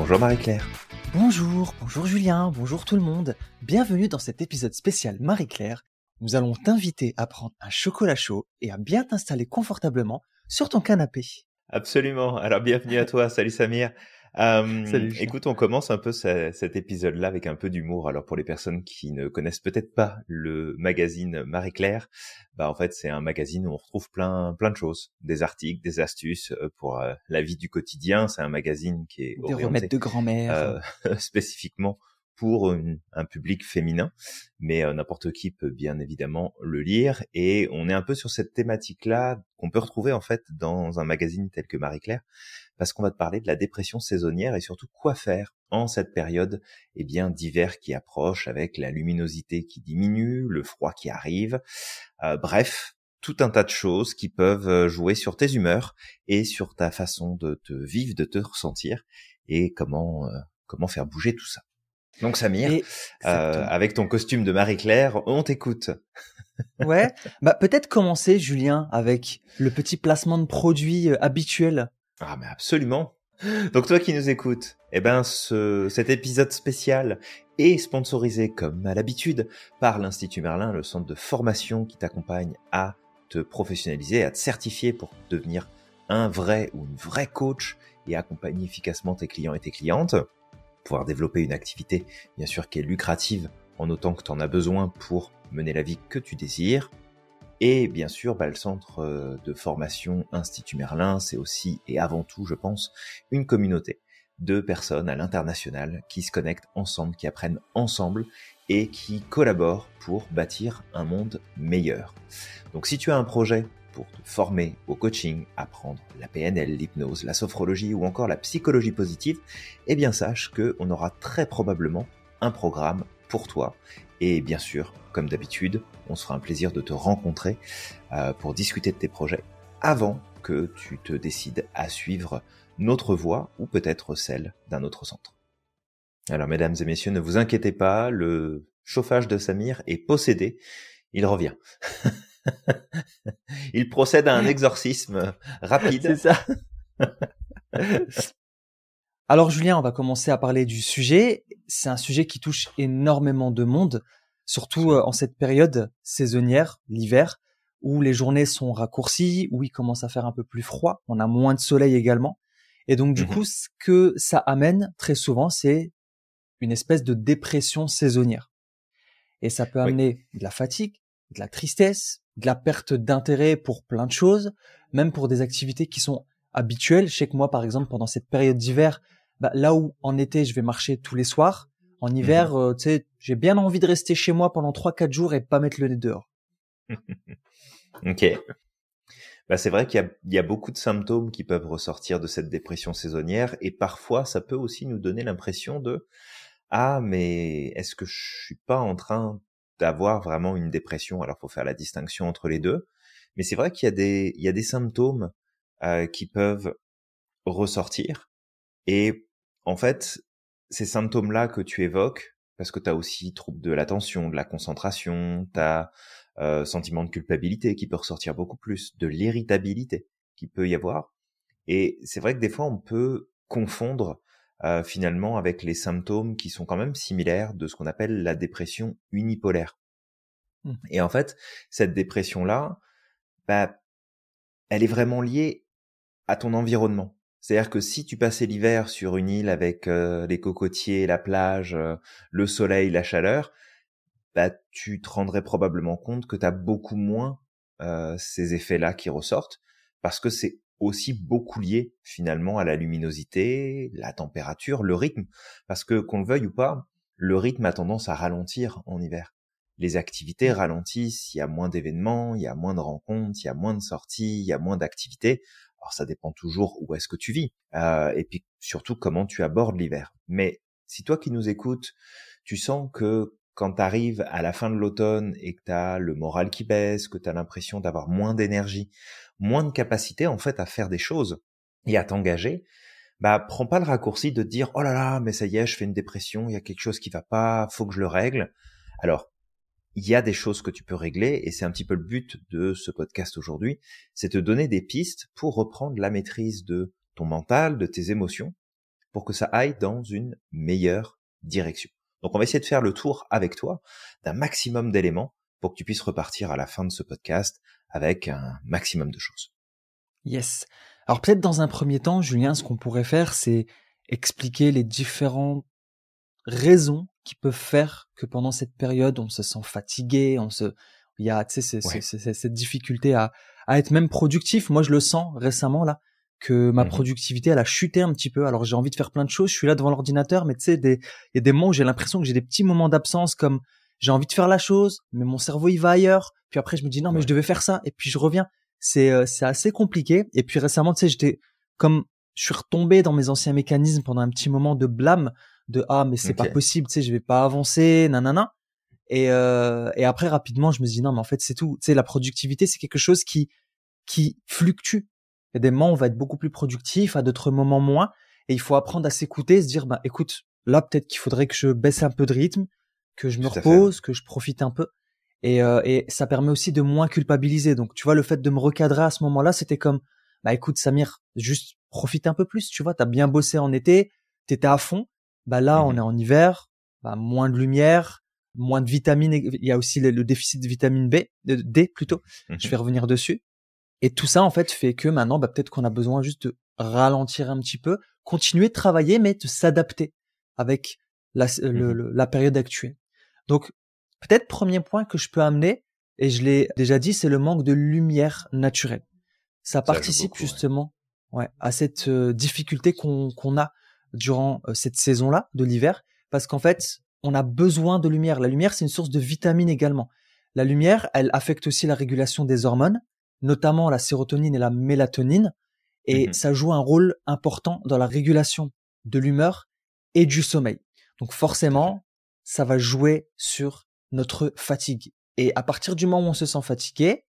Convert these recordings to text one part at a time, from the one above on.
Bonjour Marie-Claire. Bonjour, bonjour Julien, bonjour tout le monde. Bienvenue dans cet épisode spécial Marie-Claire. Nous allons t'inviter à prendre un chocolat chaud et à bien t'installer confortablement sur ton canapé. Absolument. Alors bienvenue à toi. Salut Samir. Euh, écoute, on commence un peu cet épisode-là avec un peu d'humour. Alors pour les personnes qui ne connaissent peut-être pas le magazine Marie Claire, bah en fait c'est un magazine où on retrouve plein plein de choses, des articles, des astuces euh, pour euh, la vie du quotidien. C'est un magazine qui est des remèdes de grand-mère euh, spécifiquement pour un public féminin, mais euh, n'importe qui peut bien évidemment le lire. Et on est un peu sur cette thématique-là qu'on peut retrouver en fait dans un magazine tel que Marie Claire, parce qu'on va te parler de la dépression saisonnière et surtout quoi faire en cette période eh bien d'hiver qui approche avec la luminosité qui diminue, le froid qui arrive. Euh, bref, tout un tas de choses qui peuvent euh, jouer sur tes humeurs et sur ta façon de te vivre, de te ressentir et comment comment faire bouger tout ça. Donc Samir, euh, avec ton costume de Marie-Claire, on t'écoute. ouais, bah peut-être commencer Julien avec le petit placement de produit euh, habituel. Ah mais absolument. Donc toi qui nous écoutes, eh ben ce, cet épisode spécial est sponsorisé comme à l'habitude par l'Institut Merlin, le centre de formation qui t'accompagne à te professionnaliser, à te certifier pour devenir un vrai ou une vraie coach et accompagner efficacement tes clients et tes clientes pouvoir développer une activité, bien sûr, qui est lucrative en autant que tu en as besoin pour mener la vie que tu désires. Et bien sûr, bah, le centre euh, de formation Institut Merlin, c'est aussi et avant tout, je pense, une communauté de personnes à l'international qui se connectent ensemble, qui apprennent ensemble et qui collaborent pour bâtir un monde meilleur. Donc si tu as un projet pour te former au coaching, apprendre la PNL, l'hypnose, la sophrologie ou encore la psychologie positive, eh bien sache qu'on aura très probablement un programme pour toi. Et bien sûr, comme d'habitude, on se fera un plaisir de te rencontrer euh, pour discuter de tes projets avant que tu te décides à suivre notre voie ou peut-être celle d'un autre centre. Alors mesdames et messieurs, ne vous inquiétez pas, le chauffage de Samir est possédé, il revient. il procède à un exorcisme rapide. C'est ça. Alors Julien, on va commencer à parler du sujet. C'est un sujet qui touche énormément de monde, surtout euh, en cette période saisonnière, l'hiver, où les journées sont raccourcies, où il commence à faire un peu plus froid, on a moins de soleil également. Et donc du mmh coup, ce que ça amène très souvent, c'est une espèce de dépression saisonnière. Et ça peut amener de la fatigue, de la tristesse, de la perte d'intérêt pour plein de choses, même pour des activités qui sont habituelles. Je sais que moi, par exemple, pendant cette période d'hiver, bah, là où en été je vais marcher tous les soirs, en hiver, mhm. euh, tu sais, j'ai bien envie de rester chez moi pendant trois quatre jours et pas mettre le nez dehors. ok. Bah, c'est vrai qu'il y, y a, beaucoup de symptômes qui peuvent ressortir de cette dépression saisonnière et parfois ça peut aussi nous donner l'impression de ah mais est-ce que je suis pas en train d'avoir vraiment une dépression. Alors, faut faire la distinction entre les deux. Mais c'est vrai qu'il y a des, il y a des symptômes euh, qui peuvent ressortir. Et en fait, ces symptômes-là que tu évoques, parce que tu as aussi trouble de l'attention, de la concentration, tu as euh, sentiment de culpabilité qui peut ressortir beaucoup plus, de l'irritabilité qui peut y avoir. Et c'est vrai que des fois, on peut confondre euh, finalement avec les symptômes qui sont quand même similaires de ce qu'on appelle la dépression unipolaire. Mmh. Et en fait, cette dépression-là, bah, elle est vraiment liée à ton environnement. C'est-à-dire que si tu passais l'hiver sur une île avec euh, les cocotiers, la plage, euh, le soleil, la chaleur, bah, tu te rendrais probablement compte que tu as beaucoup moins ces effets-là qui ressortent, parce que c'est aussi beaucoup lié finalement à la luminosité, la température, le rythme, parce que qu'on le veuille ou pas, le rythme a tendance à ralentir en hiver. Les activités mmh. ralentissent, il y a moins d'événements, il y a moins de rencontres, il y a moins de sorties, il y a moins d'activités. Alors ça dépend toujours où est-ce que tu vis, euh, et puis surtout comment tu abordes l'hiver. Mais si toi qui nous écoutes, tu sens que quand tu arrives à la fin de l'automne et que tu as le moral qui baisse, que tu as l'impression d'avoir moins d'énergie, moins de capacité en fait à faire des choses et à t'engager, bah prends pas le raccourci de dire oh là là mais ça y est je fais une dépression, il y a quelque chose qui va pas, faut que je le règle. Alors il y a des choses que tu peux régler et c'est un petit peu le but de ce podcast aujourd'hui, c'est te donner des pistes pour reprendre la maîtrise de ton mental, de tes émotions pour que ça aille dans une meilleure direction. Donc on va essayer de faire le tour avec toi d'un maximum d'éléments pour que tu puisses repartir à la fin de ce podcast avec un maximum de choses. Yes. Alors peut-être dans un premier temps, Julien, ce qu'on pourrait faire, c'est expliquer les différentes raisons qui peuvent faire que pendant cette période, on se sent fatigué, on se, il y a, tu sais, cette difficulté à, à être même productif. Moi, je le sens récemment là que ma mmh productivité elle a chuté un petit peu. Alors j'ai envie de faire plein de choses, je suis là devant l'ordinateur, mais tu sais, il y a des moments où j'ai l'impression que j'ai des petits moments d'absence, comme j'ai envie de faire la chose, mais mon cerveau il va ailleurs. Puis après je me dis non mais je devais faire ça, et puis je reviens. C'est euh, c'est assez compliqué. Et puis récemment, tu sais, j'étais comme je suis retombé dans mes anciens mécanismes pendant un petit moment de blâme, de ah mais c'est pas possible, tu sais, je vais pas avancer, nanana. Et euh, et après rapidement, je me dis non mais en fait c'est tout. Tu sais, la productivité c'est quelque chose qui qui fluctue il y a des moments où on va être beaucoup plus productif, à d'autres moments moins. Et il faut apprendre à s'écouter, se dire, bah, écoute, là, peut-être qu'il faudrait que je baisse un peu de rythme, que je me repose, que je profite un peu. Et, euh, et ça permet aussi de moins culpabiliser. Donc, tu vois, le fait de me recadrer à ce moment-là, c'était comme, bah, écoute, Samir, juste profite un peu plus. Tu vois, t'as bien bossé en été, t'étais à fond. Bah, là, on mmh est en hiver, bah, moins de lumière, moins de vitamines. Il y a aussi le, déficit de vitamine B, de D plutôt. Mmh je vais revenir dessus. Et tout ça, en fait, fait que maintenant, bah, peut-être qu'on a besoin juste de ralentir un petit peu, continuer de travailler, mais de s'adapter avec la, mmh la période actuelle. Donc, peut-être premier point que je peux amener, et je l'ai déjà dit, c'est le manque de lumière naturelle. Ça, participe justement ouais. à cette euh, difficulté qu'on a durant euh, cette saison-là de l'hiver, parce qu'en fait, on a besoin de lumière. La lumière, c'est une source de vitamines également. La lumière, elle affecte aussi la régulation des hormones, notamment la sérotonine et la mélatonine, et mmh ça joue un rôle important dans la régulation de l'humeur et du sommeil. Donc forcément, ça va jouer sur notre fatigue. Et à partir du moment où on se sent fatigué,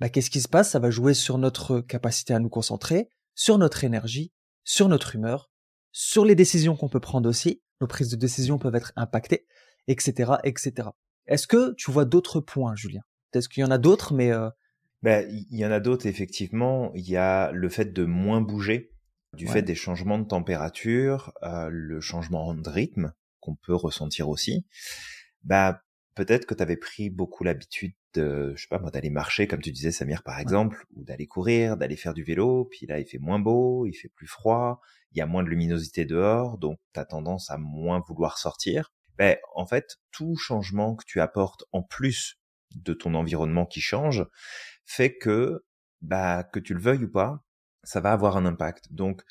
bah, qu'est-ce qui se passe? Ça va jouer sur notre capacité à nous concentrer, sur notre énergie, sur notre humeur, sur les décisions qu'on peut prendre aussi. Nos prises de décision peuvent être impactées, etc., etc. Est-ce que tu vois d'autres points, Julien? Est-ce qu'il y en a d'autres, mais euh, ben, il y en a d'autres, effectivement. Il y a le fait de moins bouger, du fait des changements de température, euh, le changement de rythme qu'on peut ressentir aussi. Bah, peut-être que tu avais pris beaucoup l'habitude de, je sais pas moi, d'aller marcher, comme tu disais, Samir, par exemple, ou d'aller courir, d'aller faire du vélo, puis là, il fait moins beau, il fait plus froid, il y a moins de luminosité dehors, donc tu as tendance à moins vouloir sortir. Ben, en fait, tout changement que tu apportes en plus de ton environnement qui change, fait que, bah, que tu le veuilles ou pas, ça va avoir un impact. Donc,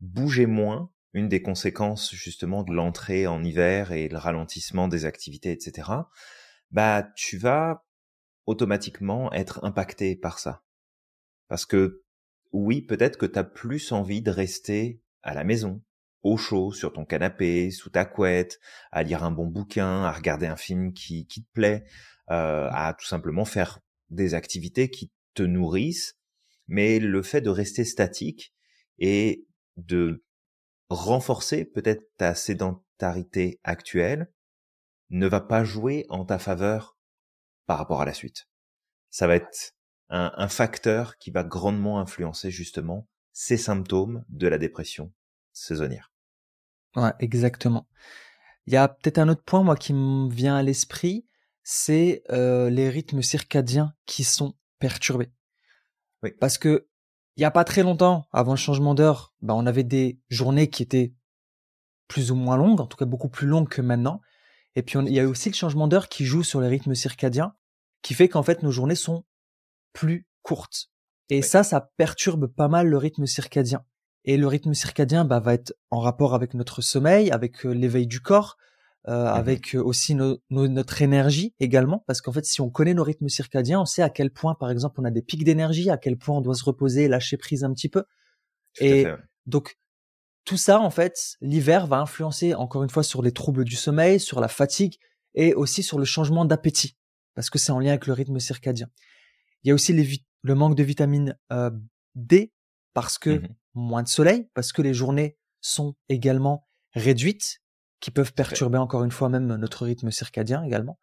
bouger moins, une des conséquences justement de l'entrée en hiver et le ralentissement des activités, etc. Bah, tu vas automatiquement être impacté par ça. Parce que, oui, peut-être que tu as plus envie de rester à la maison, au chaud, sur ton canapé, sous ta couette, à lire un bon bouquin, à regarder un film qui, te plaît, euh, à tout simplement faire des activités qui te nourrissent, mais le fait de rester statique et de renforcer peut-être ta sédentarité actuelle ne va pas jouer en ta faveur par rapport à la suite. Ça va être un, facteur qui va grandement influencer justement ces symptômes de la dépression saisonnière. Ouais, exactement. Il y a peut-être un autre point, moi, qui me vient à l'esprit, c'est euh, les rythmes circadiens qui sont perturbés. Oui. Parce que il y a pas très longtemps, avant le changement d'heure, bah, on avait des journées qui étaient plus ou moins longues, en tout cas beaucoup plus longues que maintenant. Et puis il y a aussi le changement d'heure qui joue sur les rythmes circadiens, qui fait qu'en fait nos journées sont plus courtes. Et ça, ça perturbe pas mal le rythme circadien. Et le rythme circadien bah, va être en rapport avec notre sommeil, avec euh, l'éveil du corps, euh, mmh avec euh, aussi notre énergie également, parce qu'en fait, si on connaît nos rythmes circadiens, on sait à quel point, par exemple, on a des pics d'énergie, à quel point on doit se reposer, lâcher prise un petit peu. et donc, tout ça, en fait, l'hiver va influencer encore une fois sur les troubles du sommeil, sur la fatigue et aussi sur le changement d'appétit, parce que c'est en lien avec le rythme circadien. Il y a aussi les le manque de vitamine euh, D, parce que mmh moins de soleil, parce que les journées sont également réduites qui peuvent perturber encore une fois même notre rythme circadien également.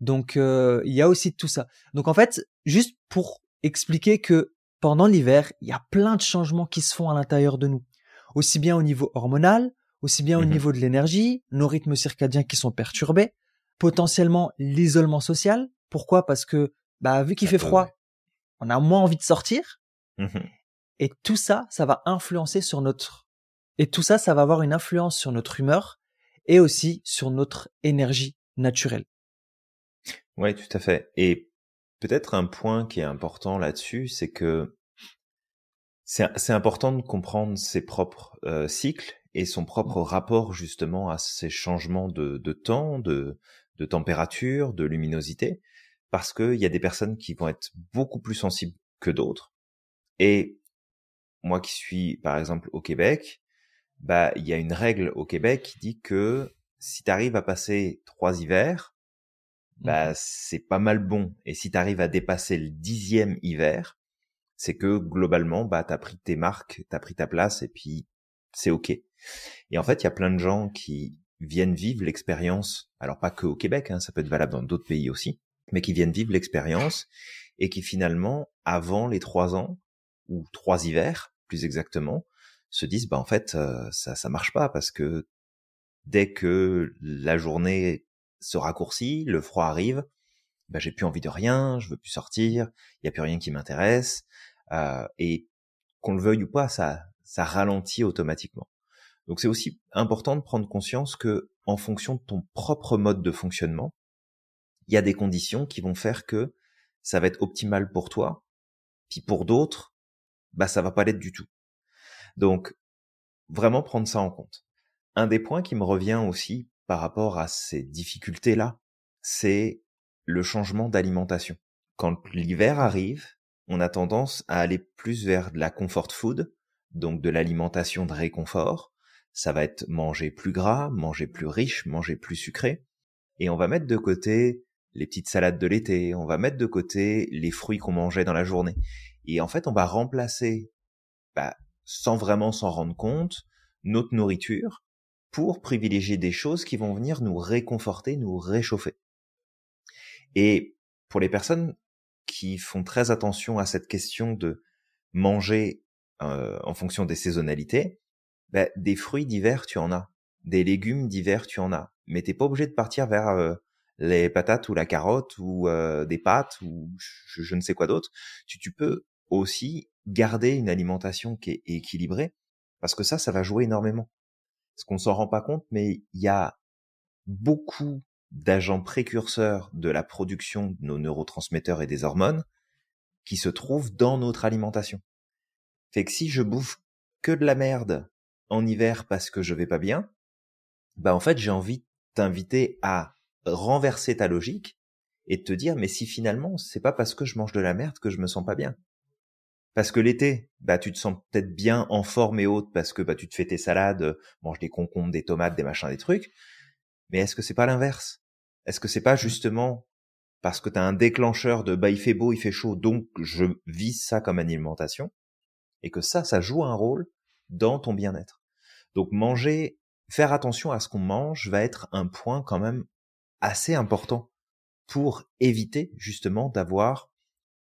Donc euh, il y a aussi tout ça. Donc en fait, juste pour expliquer que pendant l'hiver, il y a plein de changements qui se font à l'intérieur de nous. aussi bien au niveau hormonal, aussi bien au Mhm. niveau de l'énergie, nos rythmes circadiens qui sont perturbés, potentiellement l'isolement social. Pourquoi? Parce que bah vu qu'il fait froid, ouais. on a moins envie de sortir Mhm. et tout ça, ça va influencer sur notre et tout ça, ça va avoir une influence sur notre humeur et aussi sur notre énergie naturelle. Ouais, tout à fait. Et peut-être un point qui est important là-dessus, c'est que c'est c'est important de comprendre ses propres euh, cycles et son propre rapport justement à ces changements de, de temps, de, de température, de luminosité, parce qu'il y a des personnes qui vont être beaucoup plus sensibles que d'autres. Et moi qui suis par exemple au Québec, bah il y a une règle au Québec qui dit que si tu arrives à passer trois hivers, bah c'est pas mal bon. Et si tu arrives à dépasser le dixième hiver, c'est que globalement, bah t'as pris tes marques, t'as pris ta place et puis c'est ok. Et en fait, il y a plein de gens qui viennent vivre l'expérience. Alors pas que au Québec, hein, ça peut être valable dans d'autres pays aussi, mais qui viennent vivre l'expérience et qui finalement, avant les trois ans ou trois hivers, plus exactement, se disent bah en fait euh, ça ça marche pas parce que dès que la journée se raccourcit, le froid arrive, bah, j'ai plus envie de rien, je veux plus sortir, il y a plus rien qui m'intéresse, euh, et qu'on le veuille ou pas, ça ça ralentit automatiquement. Donc c'est aussi important de prendre conscience que en fonction de ton propre mode de fonctionnement, il y a des conditions qui vont faire que ça va être optimal pour toi, puis pour d'autres, bah ça va pas l'être du tout. Donc vraiment prendre ça en compte. Un des points qui me revient aussi par rapport à ces difficultés-là, c'est le changement d'alimentation. Quand l'hiver arrive, on a tendance à aller plus vers de la comfort food, donc de l'alimentation de réconfort. Ça va être manger plus gras, manger plus riche, manger plus sucré. Et on va mettre de côté les petites salades de l'été, on va mettre de côté les fruits qu'on mangeait dans la journée. Et en fait, on va remplacer, bah, sans vraiment s'en rendre compte, notre nourriture pour privilégier des choses qui vont venir nous réconforter, nous réchauffer. Et pour les personnes qui font très attention à cette question de manger euh, en fonction des saisonnalités, bah, des fruits d'hiver tu en as, des légumes d'hiver tu en as, mais t'es pas obligé de partir vers euh, les patates ou la carotte ou euh, des pâtes ou je, je ne sais quoi d'autre. Tu, tu peux aussi garder une alimentation qui est équilibrée parce que ça, ça va jouer énormément. Parce qu'on s'en rend pas compte, mais il y a beaucoup d'agents précurseurs de la production de nos neurotransmetteurs et des hormones qui se trouvent dans notre alimentation. Fait que si je bouffe que de la merde en hiver parce que je vais pas bien, bah en fait j'ai envie de t'inviter à renverser ta logique et de te dire mais si finalement c'est pas parce que je mange de la merde que je me sens pas bien. Parce que l'été, bah tu te sens peut-être bien en forme et haute parce que bah tu te fais tes salades, manges des concombres, des tomates, des machins, des trucs. Mais est-ce que c'est pas l'inverse? Est-ce que c'est pas justement parce que tu as un déclencheur de bah il fait beau, il fait chaud, donc je vise ça comme alimentation et que ça ça joue un rôle dans ton bien-être? Donc manger, faire attention à ce qu'on mange va être un point quand même assez important pour éviter justement d'avoir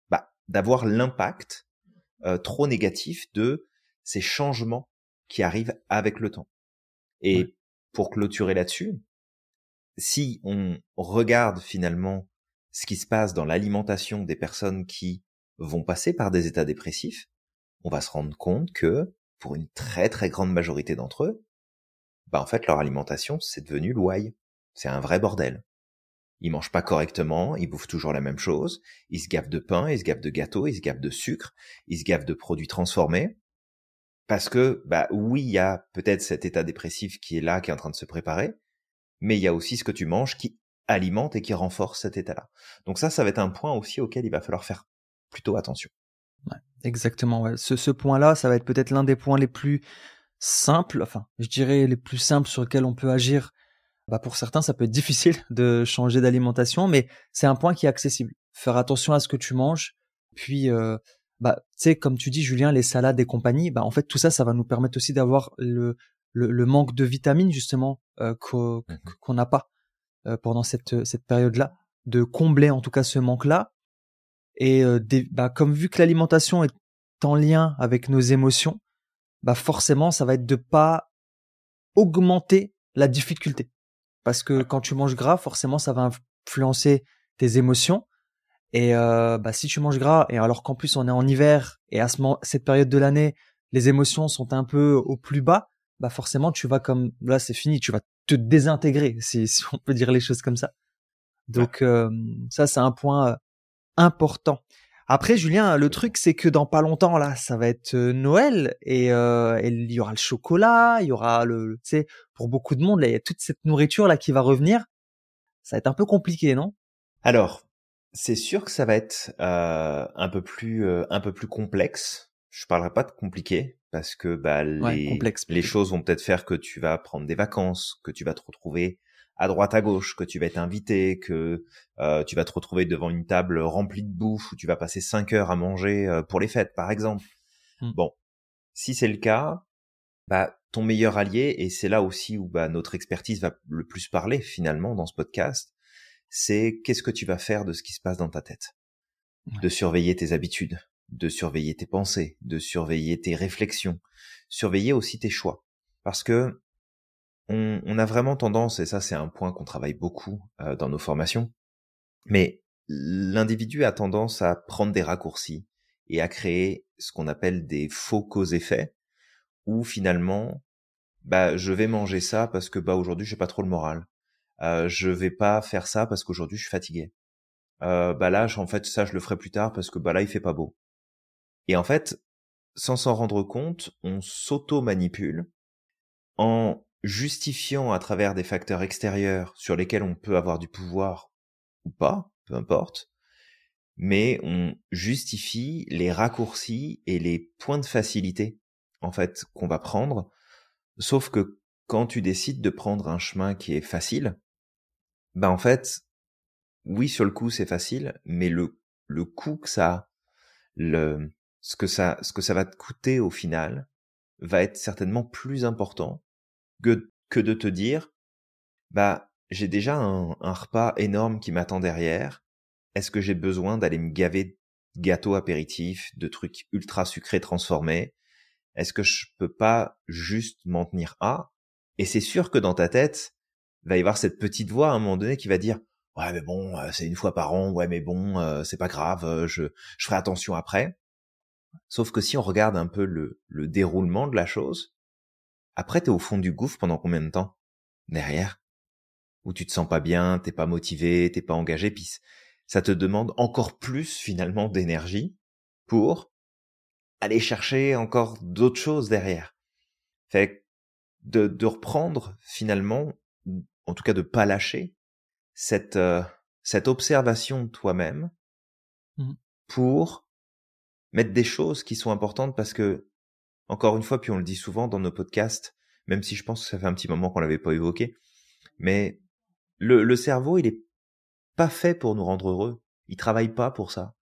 bah, d'avoir l'impact euh, trop négatif de ces changements qui arrivent avec le temps. Et Ouais. pour clôturer là-dessus, si on regarde finalement ce qui se passe dans l'alimentation des personnes qui vont passer par des états dépressifs, on va se rendre compte que pour une très très grande majorité d'entre eux, bah en fait leur alimentation c'est devenu l'ouaille. C'est un vrai bordel. Ils mangent pas correctement, ils bouffent toujours la même chose, ils se gavent de pain, ils se gavent de gâteaux, ils se gavent de sucre, ils se gavent de produits transformés. Parce que, bah oui, il y a peut-être cet état dépressif qui est là, qui est en train de se préparer, mais il y a aussi ce que tu manges qui alimente et qui renforce cet état-là. Donc ça, ça va être un point aussi auquel il va falloir faire plutôt attention. Exactement. Ouais. Ce, ce point-là, ça va être peut-être l'un des points les plus simples, enfin, je dirais les plus simples sur lesquels on peut agir. Bah, pour certains, ça peut être difficile de changer d'alimentation, mais c'est un point qui est accessible. Faire attention à ce que tu manges, puis, euh, bah, tu sais, comme tu dis, Julien, les salades et compagnie, bah, en fait, tout ça, ça va nous permettre aussi d'avoir le, le, le manque de vitamines justement euh, Mhm. qu'on n'a pas euh, pendant cette cette période-là, de combler en tout cas ce manque-là. Et euh, des- bah, comme vu que l'alimentation est en lien avec nos émotions, bah forcément, ça va être de pas augmenter la difficulté. Parce que quand tu manges gras, forcément, ça va influencer tes émotions. Et euh, bah, si tu manges gras, et alors qu'en plus on est en hiver, et à ce moment, cette période de l'année, les émotions sont un peu au plus bas, bah forcément tu vas comme là c'est fini, tu vas te désintégrer, si, si on peut dire les choses comme ça. Donc euh, ça c'est un point euh, important. Après Julien, le truc c'est que dans pas longtemps là, ça va être euh, Noël et, il y aura le chocolat, il y aura le, tu sais, pour beaucoup de monde là, il y a toute cette nourriture là qui va revenir. Ça va être un peu compliqué, non? Alors c'est sûr que ça va être un peu plus un peu plus complexe. Je parlerai pas de compliqué parce que bah, les, les choses vont peut-être faire que tu vas prendre des vacances, que tu vas te retrouver à droite à gauche, que tu vas être invité, que euh, tu vas te retrouver devant une table remplie de bouffe où tu vas passer cinq heures à manger euh, pour les fêtes, par exemple. Mmh. Bon, si c'est le cas, bah ton meilleur allié et c'est là aussi où bah, notre expertise va le plus parler finalement dans ce podcast, c'est qu'est-ce que tu vas faire de ce qui se passe dans ta tête, de surveiller tes habitudes, de surveiller tes pensées, de surveiller tes réflexions, surveiller aussi tes choix, parce que on, a vraiment tendance, et ça c'est un point qu'on travaille beaucoup euh, dans nos formations, mais l'individu a tendance à prendre des raccourcis et à créer ce qu'on appelle des faux causes-effets, où finalement, bah je vais manger ça parce que bah aujourd'hui j'ai pas trop le moral, euh, je vais pas faire ça parce qu'aujourd'hui je suis fatigué, euh, bah là en fait ça je le ferai plus tard parce que bah là il fait pas beau. Et en fait, sans s'en rendre compte, on s'auto-manipule en justifiant à travers des facteurs extérieurs sur lesquels on peut avoir du pouvoir ou pas, peu importe, mais on justifie les raccourcis et les points de facilité, en fait, qu'on va prendre. Sauf que quand tu décides de prendre un chemin qui est facile, bah en fait, oui, sur le coup, c'est facile, mais le, le coût que ça, le, ce que ça, ce que ça va te coûter au final, va être certainement plus important que, que de te dire, bah, j'ai déjà un, un, repas énorme qui m'attend derrière. Est-ce que j'ai besoin d'aller me gaver de gâteaux apéritifs, de trucs ultra sucrés transformés? Est-ce que je peux pas juste m'en tenir à? Et c'est sûr que dans ta tête, va y avoir cette petite voix à un moment donné qui va dire, ouais, mais bon, euh, c'est une fois par an, ouais, mais bon, euh, c'est pas grave, euh, je, je ferai attention après. Sauf que si on regarde un peu le, le déroulement de la chose, après, t'es au fond du gouffre pendant combien de temps? Derrière? Où tu te sens pas bien, t'es pas motivé, t'es pas engagé, puis ça te demande encore plus finalement d'énergie pour aller chercher encore d'autres choses derrière. Fait de, de reprendre finalement, en tout cas de pas lâcher, cette, euh, cette observation de toi-même mmh. pour mettre des choses qui sont importantes parce que encore une fois, puis on le dit souvent dans nos podcasts, même si je pense que ça fait un petit moment qu'on l'avait pas évoqué, mais le, le cerveau, il est pas fait pour nous rendre heureux. Il travaille pas pour ça.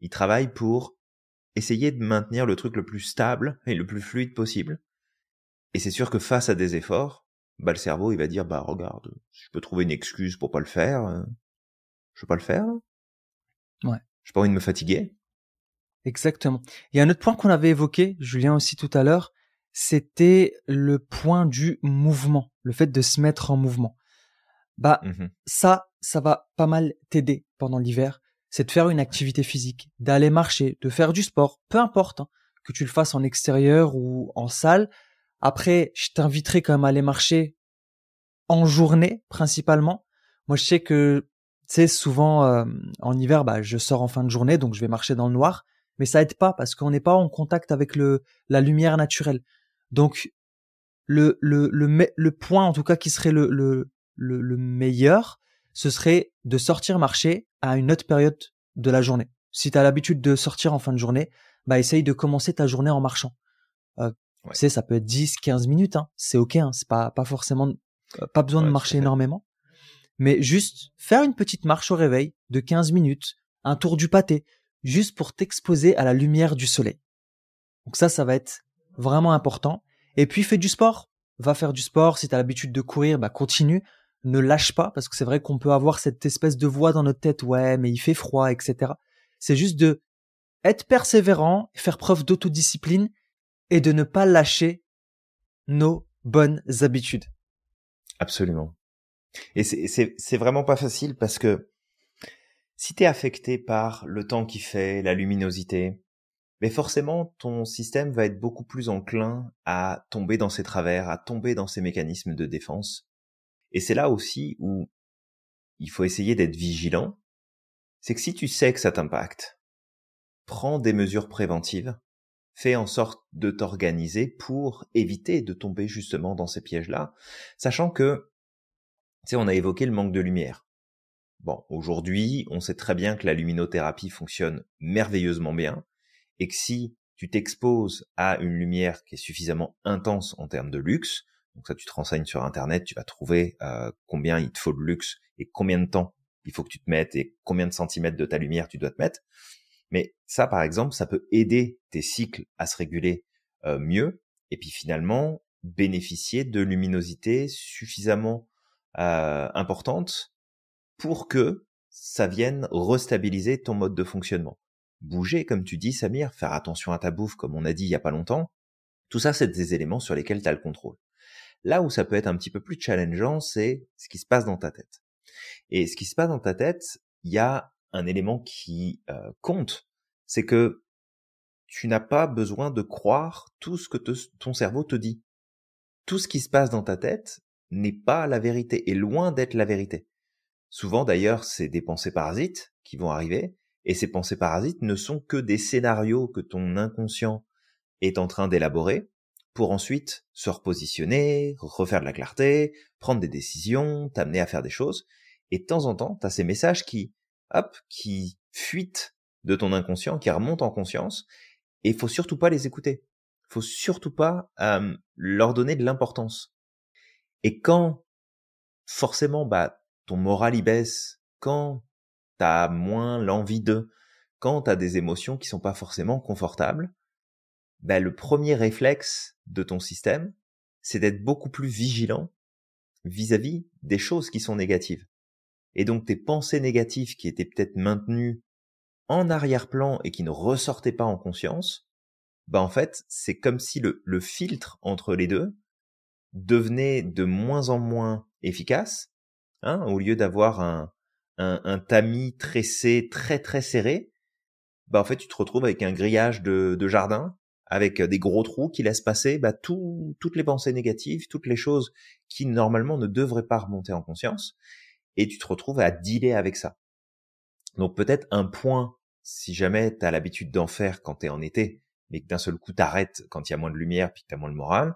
Il travaille pour essayer de maintenir le truc le plus stable et le plus fluide possible. Et c'est sûr que face à des efforts, bah le cerveau il va dire bah regarde, je peux trouver une excuse pour pas le faire, euh, je peux pas le faire. Ouais. J'ai pas envie de me fatiguer. Exactement. Il y a un autre point qu'on avait évoqué, Julien aussi tout à l'heure, c'était le point du mouvement, le fait de se mettre en mouvement. Bah mmh ça, ça va pas mal t'aider pendant l'hiver. C'est de faire une activité physique, d'aller marcher, de faire du sport, peu importe, hein, que tu le fasses en extérieur ou en salle. Après, je t'inviterai quand même à aller marcher en journée principalement. Moi, je sais que, tu sais, souvent euh, en hiver, bah, je sors en fin de journée, donc je vais marcher dans le noir mais ça aide pas parce qu'on n'est pas en contact avec le la lumière naturelle. Donc le le le, le point en tout cas qui serait le, le le, meilleur, ce serait de sortir marcher à une autre période de la journée. Si tu as l'habitude de sortir en fin de journée, bah essaye de commencer ta journée en marchant. Euh, Tu sais, ça peut être 10, 15 minutes, hein. c'est ok, hein. c'est pas pas forcément euh, pas besoin de marcher énormément, mais juste faire une petite marche au réveil de 15 minutes, un tour du pâté, juste pour t'exposer à la lumière du soleil. Donc ça, ça va être vraiment important. Et puis fais du sport. Va faire du sport. Si tu as l'habitude de courir, bah continue. Ne lâche pas, parce que c'est vrai qu'on peut avoir cette espèce de voix dans notre tête, ouais, mais il fait froid, etc. C'est juste de être persévérant, faire preuve d'autodiscipline et de ne pas lâcher nos bonnes habitudes. Absolument. Et c'est vraiment pas facile parce que si tu es affecté par le temps qui fait, la luminosité, mais forcément ton système va être beaucoup plus enclin à tomber dans ses travers, à tomber dans ses mécanismes de défense. Et c'est là aussi où il faut essayer d'être vigilant. C'est que si tu sais que ça t'impacte, prends des mesures préventives, fais en sorte de t'organiser pour éviter de tomber justement dans ces pièges-là, sachant que, tu sais, on a évoqué le manque de lumière. Bon, aujourd'hui, on sait très bien que la luminothérapie fonctionne merveilleusement bien, et que si tu t'exposes à une lumière qui est suffisamment intense en termes de luxe, donc ça tu te renseignes sur internet, tu vas trouver euh, combien il te faut de luxe et combien de temps il faut que tu te mettes et combien de centimètres de ta lumière tu dois te mettre. Mais ça, par exemple, ça peut aider tes cycles à se réguler euh, mieux et puis finalement bénéficier de luminosité suffisamment euh, importante pour que ça vienne restabiliser ton mode de fonctionnement. Bouger, comme tu dis, Samir, faire attention à ta bouffe, comme on a dit il y a pas longtemps, tout ça, c'est des éléments sur lesquels tu as le contrôle. Là où ça peut être un petit peu plus challengeant, c'est ce qui se passe dans ta tête. Et ce qui se passe dans ta tête, il y a un élément qui euh, compte, c'est que tu n'as pas besoin de croire tout ce que ton cerveau te dit. Tout ce qui se passe dans ta tête n'est pas la vérité, est loin d'être la vérité. Souvent d'ailleurs, c'est des pensées parasites qui vont arriver, et ces pensées parasites ne sont que des scénarios que ton inconscient est en train d'élaborer pour ensuite se repositionner, refaire de la clarté, prendre des décisions, t'amener à faire des choses. Et de temps en temps, tu as ces messages qui, hop, qui fuitent de ton inconscient, qui remontent en conscience, et faut surtout pas les écouter. Faut surtout pas leur donner de l'importance. Et quand, forcément, bah, ton moral y baisse, quand t'as moins l'envie de, quand t'as des émotions qui sont pas forcément confortables, bah, le premier réflexe de ton système, c'est d'être beaucoup plus vigilant vis-à-vis des choses qui sont négatives. Et donc tes pensées négatives qui étaient peut-être maintenues en arrière-plan et qui ne ressortaient pas en conscience, bah en fait, c'est comme si le, le filtre entre les deux devenait de moins en moins efficace. Hein, au lieu d'avoir un, un, un, tamis tressé très très serré, bah en fait tu te retrouves avec un grillage de, de jardin avec des gros trous qui laissent passer bah, toutes les pensées négatives, toutes les choses qui normalement ne devraient pas remonter en conscience, et tu te retrouves à dealer avec ça. Donc peut-être un point, si jamais tu as l'habitude d'en faire quand tu es en été, mais que d'un seul coup t'arrêtes quand il y a moins de lumière puis que tu moins le moral,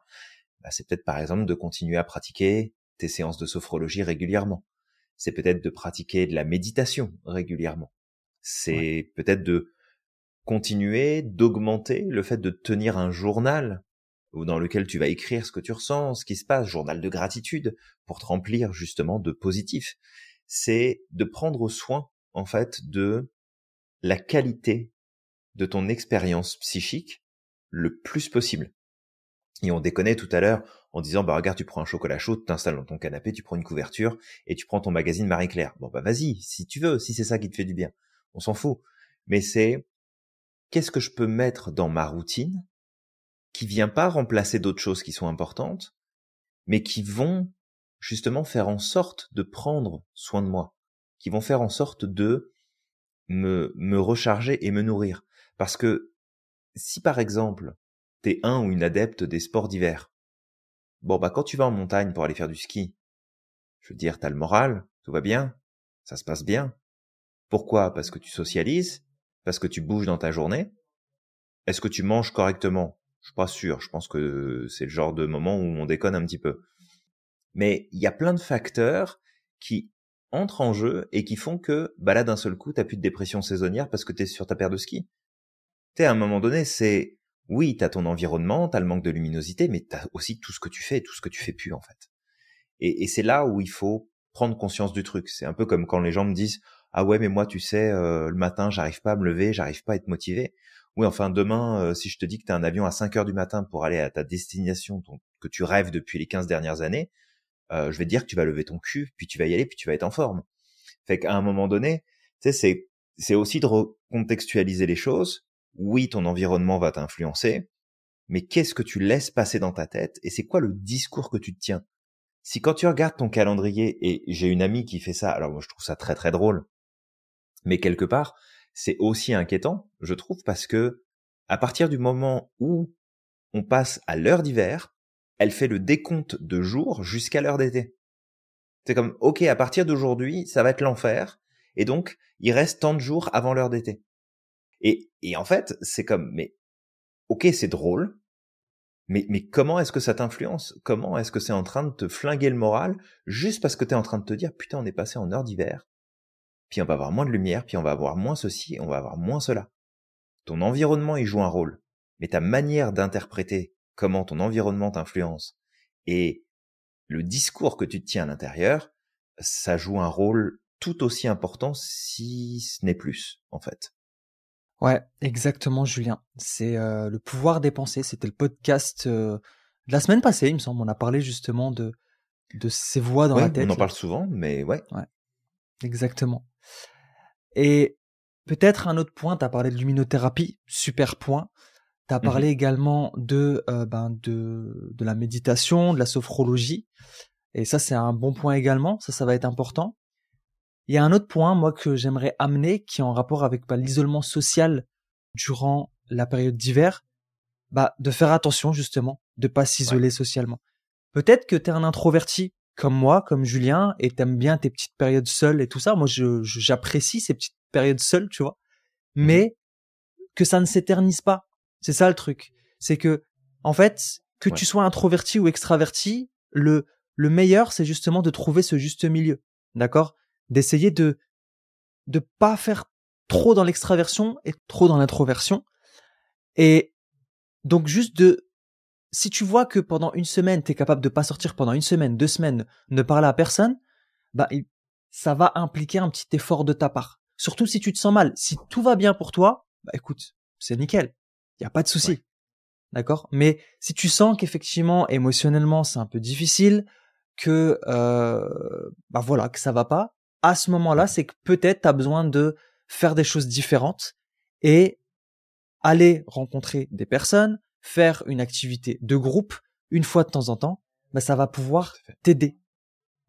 bah, c'est peut-être par exemple de continuer à pratiquer tes séances de sophrologie régulièrement. C'est peut-être de pratiquer de la méditation régulièrement. C'est peut-être de continuer d'augmenter le fait de tenir un journal dans lequel tu vas écrire ce que tu ressens, ce qui se passe, journal de gratitude, pour te remplir justement de positif. C'est de prendre soin, en fait, de la qualité de ton expérience psychique le plus possible. Et on déconnait tout à l'heure en disant, bah regarde, tu prends un chocolat chaud, t'installes dans ton canapé, tu prends une couverture et tu prends ton magazine Marie-Claire. Bon bah vas-y, si tu veux, si c'est ça qui te fait du bien. On s'en fout. Mais c'est qu'est-ce que je peux mettre dans ma routine qui vient pas remplacer d'autres choses qui sont importantes, mais qui vont justement faire en sorte de prendre soin de moi, qui vont faire en sorte de me, me recharger et me nourrir? Parce que si par exemple, t'es un ou une adepte des sports d'hiver, bon bah quand tu vas en montagne pour aller faire du ski, je veux dire, t'as le moral, tout va bien, ça se passe bien. Pourquoi? Parce que tu socialises, parce que tu bouges dans ta journée Est-ce que tu manges correctement? Je suis pas sûr. Je pense que c'est le genre de moment où on déconne un petit peu. Mais il y a plein de facteurs qui entrent en jeu et qui font que, bah là, d'un seul coup, t'as plus de dépression saisonnière parce que t'es sur ta paire de ski. Tu à un moment donné, c'est, oui, t'as ton environnement, t'as le manque de luminosité, mais t'as aussi tout ce que tu fais, tout ce que tu fais plus, en fait. Et, et c'est là où il faut prendre conscience du truc. C'est un peu comme quand les gens me disent, ah ouais mais moi tu sais euh, le matin j'arrive pas à me lever, j'arrive pas à être motivé. Oui enfin demain euh, si je te dis que tu as un avion à 5 heures du matin pour aller à ta destination que tu rêves depuis les 15 dernières années, euh, je vais te dire que tu vas lever ton cul, puis tu vas y aller, puis tu vas être en forme. Fait qu'à un moment donné, tu sais c'est c'est aussi de recontextualiser les choses. Oui, ton environnement va t'influencer, mais qu'est-ce que tu laisses passer dans ta tête et c'est quoi le discours que tu tiens? Si quand tu regardes ton calendrier, et j'ai une amie qui fait ça, alors moi je trouve ça très très drôle, mais quelque part, c'est aussi inquiétant, je trouve, parce que à partir du moment où on passe à l'heure d'hiver, elle fait le décompte de jours jusqu'à l'heure d'été. C'est comme, ok, à partir d'aujourd'hui, ça va être l'enfer, et donc, il reste tant de jours avant l'heure d'été. Et, et en fait, c'est comme, mais, ok, c'est drôle, mais, mais comment est-ce que ça t'influence? Comment est-ce que c'est en train de te flinguer le moral juste parce que tu es en train de te dire, putain, on est passé en heure d'hiver, puis on va avoir moins de lumière, puis on va avoir moins ceci, on va avoir moins cela. Ton environnement, il joue un rôle, mais ta manière d'interpréter comment ton environnement t'influence et le discours que tu tiens à l'intérieur, ça joue un rôle tout aussi important, si ce n'est plus, en fait. Ouais, exactement, Julien. C'est euh, le pouvoir des pensées. C'était le podcast euh, de la semaine passée, il me semble. On a parlé justement de de ces voix dans la tête. On en parle souvent, mais ouais. Ouais, exactement. Et peut-être un autre point, tu as parlé de luminothérapie, super point. Tu as mmh parlé également de, euh, ben de, de la méditation, de la sophrologie. Et ça, c'est un bon point également. Ça, ça va être important. Il y a un autre point, moi, que j'aimerais amener, qui est en rapport avec bah, l'isolement social durant la période d'hiver, bah, de faire attention, justement, de pas s'isoler socialement. Peut-être que tu es un introverti, comme moi, comme Julien, et t'aimes bien tes petites périodes seules et tout ça. Moi, je, j'apprécie ces petites périodes seules, tu vois. Mmh Mais que ça ne s'éternise pas. C'est ça le truc. C'est que, en fait, que tu sois introverti ou extraverti, le, le meilleur, c'est justement de trouver ce juste milieu. D'accord? D'essayer de, de pas faire trop dans l'extraversion et trop dans l'introversion. Et donc, juste de, si tu vois que pendant une semaine, tu es capable de pas sortir pendant une semaine, deux semaines, ne parler à personne, bah, ça va impliquer un petit effort de ta part. Surtout si tu te sens mal. Si tout va bien pour toi, bah, écoute, c'est nickel. Il y a pas de souci. D'accord? Mais si tu sens qu'effectivement émotionnellement c'est un peu difficile, que euh, bah voilà, que ça va pas, à ce moment-là, c'est que peut-être tu as besoin de faire des choses différentes et aller rencontrer des personnes, faire une activité de groupe une fois de temps en temps, bah ça va pouvoir t'aider.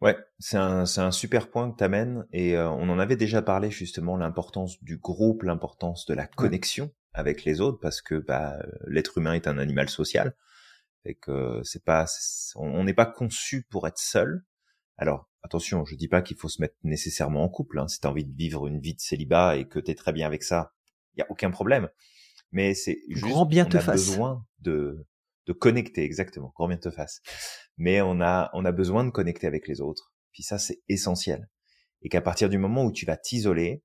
Ouais, c'est un, c'est un super point que tu amènes et euh, on en avait déjà parlé justement l'importance du groupe, l'importance de la connexion avec les autres parce que bah, l'être humain est un animal social et que c'est pas on n'est pas conçu pour être seul. Alors attention, je dis pas qu'il faut se mettre nécessairement en couple. Hein. Si t'as envie de vivre une vie de célibat et que t'es très bien avec ça, il y a aucun problème. Mais c'est juste grand bien on a besoin de de connecter exactement, grand bien te fasse. Mais on a on a besoin de connecter avec les autres. Puis ça c'est essentiel. Et qu'à partir du moment où tu vas t'isoler,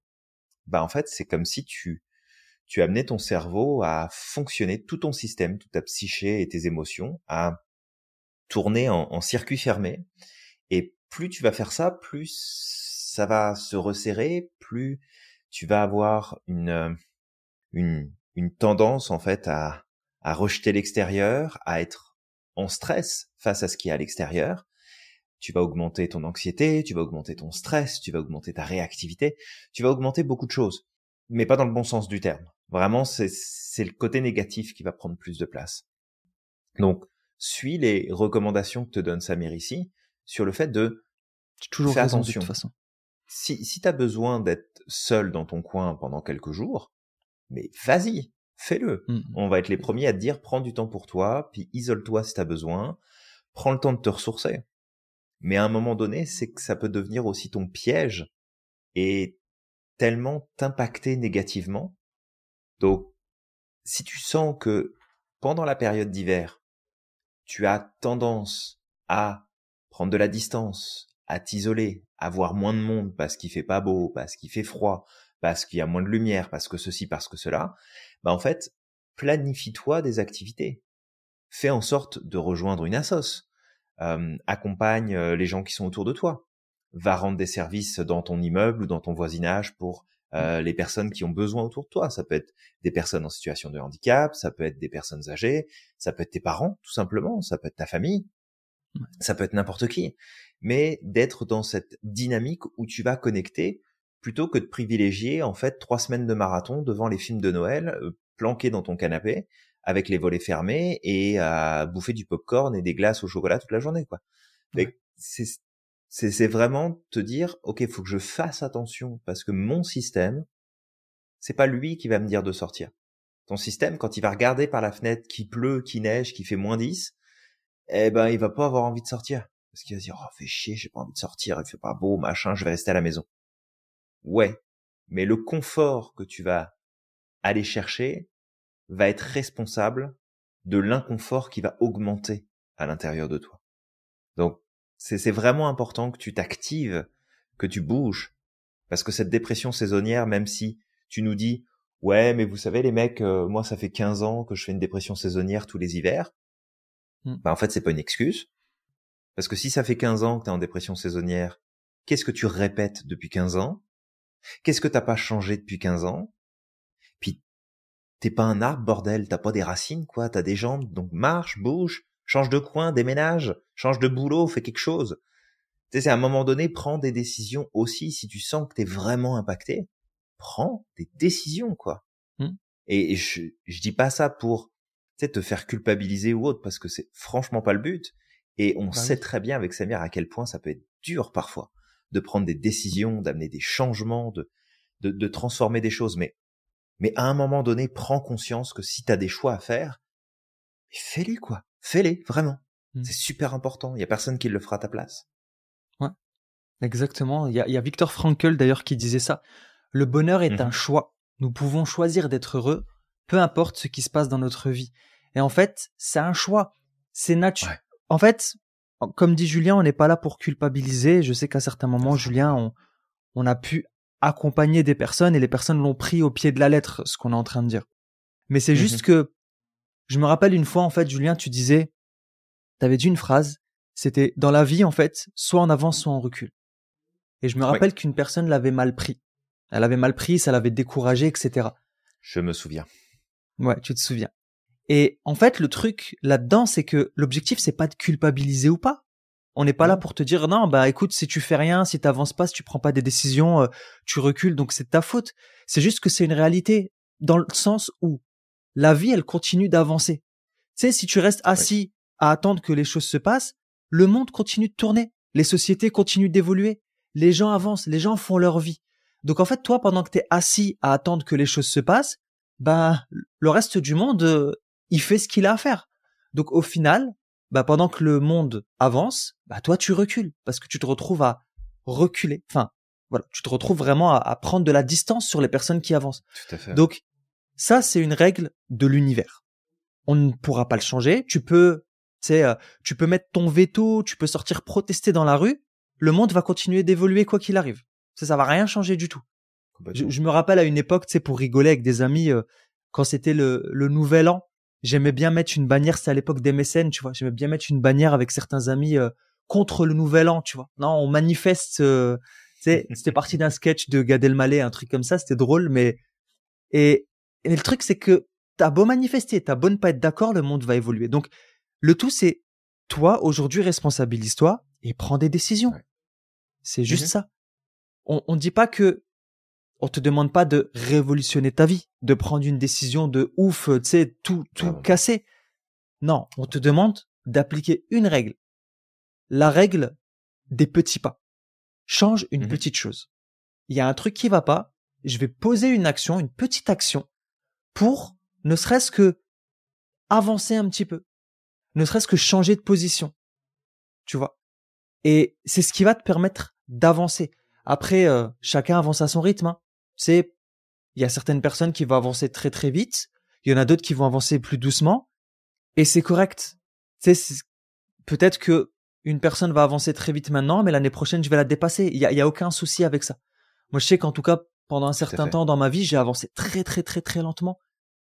bah en fait c'est comme si tu tu amenais ton cerveau à fonctionner, tout ton système, toute ta psyché et tes émotions, à tourner en, circuit fermé. Et plus tu vas faire ça, plus ça va se resserrer, plus tu vas avoir une, une, une tendance en fait à, à rejeter l'extérieur, à être en stress face à ce qui est à l'extérieur. Tu vas augmenter ton anxiété, tu vas augmenter ton stress, tu vas augmenter ta réactivité, tu vas augmenter beaucoup de choses, mais pas dans le bon sens du terme. Vraiment, c'est le côté négatif qui va prendre plus de place. Donc, suis les recommandations que te donne Samir ici sur le fait de toujours faire attention. De toute façon. Si, si tu as besoin d'être seul dans ton coin pendant quelques jours, mais vas-y, fais-le. Mmh. On va être les premiers à te dire prends du temps pour toi, puis isole-toi si tu as besoin, prends le temps de te ressourcer. Mais à un moment donné, c'est que ça peut devenir aussi ton piège et tellement t'impacter négativement donc, si tu sens que pendant la période d'hiver, tu as tendance à prendre de la distance, à t'isoler, à voir moins de monde parce qu'il fait pas beau, parce qu'il fait froid, parce qu'il y a moins de lumière, parce que ceci, parce que cela, bah en fait, planifie-toi des activités. Fais en sorte de rejoindre une assos. Euh, accompagne les gens qui sont autour de toi. Va rendre des services dans ton immeuble ou dans ton voisinage pour euh, les personnes qui ont besoin autour de toi. Ça peut être des personnes en situation de handicap, ça peut être des personnes âgées, ça peut être tes parents, tout simplement, ça peut être ta famille, ça peut être n'importe qui. Mais d'être dans cette dynamique où tu vas connecter plutôt que de privilégier en fait trois semaines de marathon devant les films de Noël, euh, planqué dans ton canapé, avec les volets fermés et à bouffer du popcorn et des glaces au chocolat toute la journée, quoi. C'est c'est vraiment te dire, ok, faut que je fasse attention parce que mon système, c'est pas lui qui va me dire de sortir. Ton système, quand il va regarder par la fenêtre qui pleut, qui neige, qui fait moins 10, eh ben, il va pas avoir envie de sortir. Parce qu'il va se dire, oh, fais chier, j'ai pas envie de sortir, il fait pas beau, machin, je vais rester à la maison. Ouais. Mais le confort que tu vas aller chercher va être responsable de l'inconfort qui va augmenter à l'intérieur de toi. Donc, c'est vraiment important que tu t'actives, que tu bouges, parce que cette dépression saisonnière, même si tu nous dis ouais, mais vous savez les mecs, euh, moi ça fait 15 ans que je fais une dépression saisonnière tous les hivers, mmh. bah en fait c'est pas une excuse, parce que si ça fait 15 ans que tu es en dépression saisonnière, qu'est-ce que tu répètes depuis 15 ans? Qu'est-ce que t'as pas changé depuis 15 ans? Puis t'es pas un arbre, bordel, t'as pas des racines, quoi, t'as des jambes, donc marche, bouge, change de coin, déménage, change de boulot, fais quelque chose. Tu sais, c'est à un moment donné, prends des décisions aussi si tu sens que t'es vraiment impacté. Prends des décisions, quoi. Mmh. Et, je, je dis pas ça pour te faire culpabiliser ou autre, parce que c'est franchement pas le but. Et on bah sait très bien avec Samir à quel point ça peut être dur parfois de prendre des décisions, d'amener des changements, de, de, de, transformer des choses. Mais, mais à un moment donné, prends conscience que si tu as des choix à faire, fais-les quoi. Fais-les, vraiment. Mmh. C'est super important. Il y a personne qui le fera à ta place. Ouais, exactement. Il y a, y a Victor Frankl d'ailleurs qui disait ça. Le bonheur est un mmh choix. Nous pouvons choisir d'être heureux, peu importe ce qui se passe dans notre vie. Et en fait, c'est un choix. C'est naturel. En fait, comme dit Julien, on n'est pas là pour culpabiliser. Je sais qu'à certains moments, Julien, on, on a pu accompagner des personnes et les personnes l'ont pris au pied de la lettre, ce qu'on est en train de dire. Mais c'est juste mmh que je me rappelle une fois, en fait, Julien, tu disais, tu avais dit une phrase, c'était dans la vie, en fait, soit on avance, soit on recule. Et je me rappelle qu'une personne l'avait mal pris. Elle avait mal pris, ça l'avait découragé, etc. Je me souviens. Ouais, tu te souviens. Et en fait, le truc là-dedans, c'est que l'objectif, c'est pas de culpabiliser ou pas. On n'est pas là pour te dire non, bah écoute, si tu fais rien, si t'avances pas, si tu prends pas des décisions, euh, tu recules, donc c'est ta faute. C'est juste que c'est une réalité dans le sens où la vie, elle continue d'avancer. Tu sais, si tu restes assis à attendre que les choses se passent, le monde continue de tourner, les sociétés continuent d'évoluer, les gens avancent, les gens font leur vie. Donc en fait, toi, pendant que tu es assis à attendre que les choses se passent, bah le reste du monde, euh, il fait ce qu'il a à faire. Donc au final, bah pendant que le monde avance, bah toi tu recules parce que tu te retrouves à reculer. Enfin, voilà, tu te retrouves vraiment à, à prendre de la distance sur les personnes qui avancent. Tout à fait. Donc ça, c'est une règle de l'univers. On ne pourra pas le changer. Tu peux, tu euh, tu peux mettre ton veto, tu peux sortir protester dans la rue. Le monde va continuer d'évoluer quoi qu'il arrive. Ça, ça va rien changer du tout. Je, me rappelle à une époque, tu sais, pour rigoler avec des amis, euh, quand c'était le, le nouvel an, j'aimais bien mettre une bannière, c'était à l'époque des mécènes, tu vois, j'aimais bien mettre une bannière avec certains amis euh, contre le nouvel an, tu vois. Non, on manifeste, tu sais, c'était parti d'un sketch de Gad Elmaleh, un truc comme ça, c'était drôle, mais et et le truc, c'est que t'as beau manifester, t'as beau ne pas être d'accord, le monde va évoluer. Donc, le tout, c'est toi, aujourd'hui, responsabilise-toi et prends des décisions. C'est juste mmh ça. On ne dit pas que on te demande pas de révolutionner ta vie, de prendre une décision de ouf, tu sais, tout, tout casser. Non, on te demande d'appliquer une règle. La règle des petits pas. Change une mmh petite chose. Il y a un truc qui va pas, je vais poser une action, une petite action pour ne serait-ce que avancer un petit peu, ne serait-ce que changer de position, tu vois? Et c'est ce qui va te permettre d'avancer. Après, euh, chacun avance à son rythme. Hein. C'est, il y a certaines personnes qui vont avancer très très vite, il y en a d'autres qui vont avancer plus doucement, et c'est correct. C'est peut-être que une personne va avancer très vite maintenant, mais l'année prochaine je vais la dépasser. Il y a, y a aucun souci avec ça. Moi, je sais qu'en tout cas, pendant un certain temps dans ma vie, j'ai avancé très très très très lentement.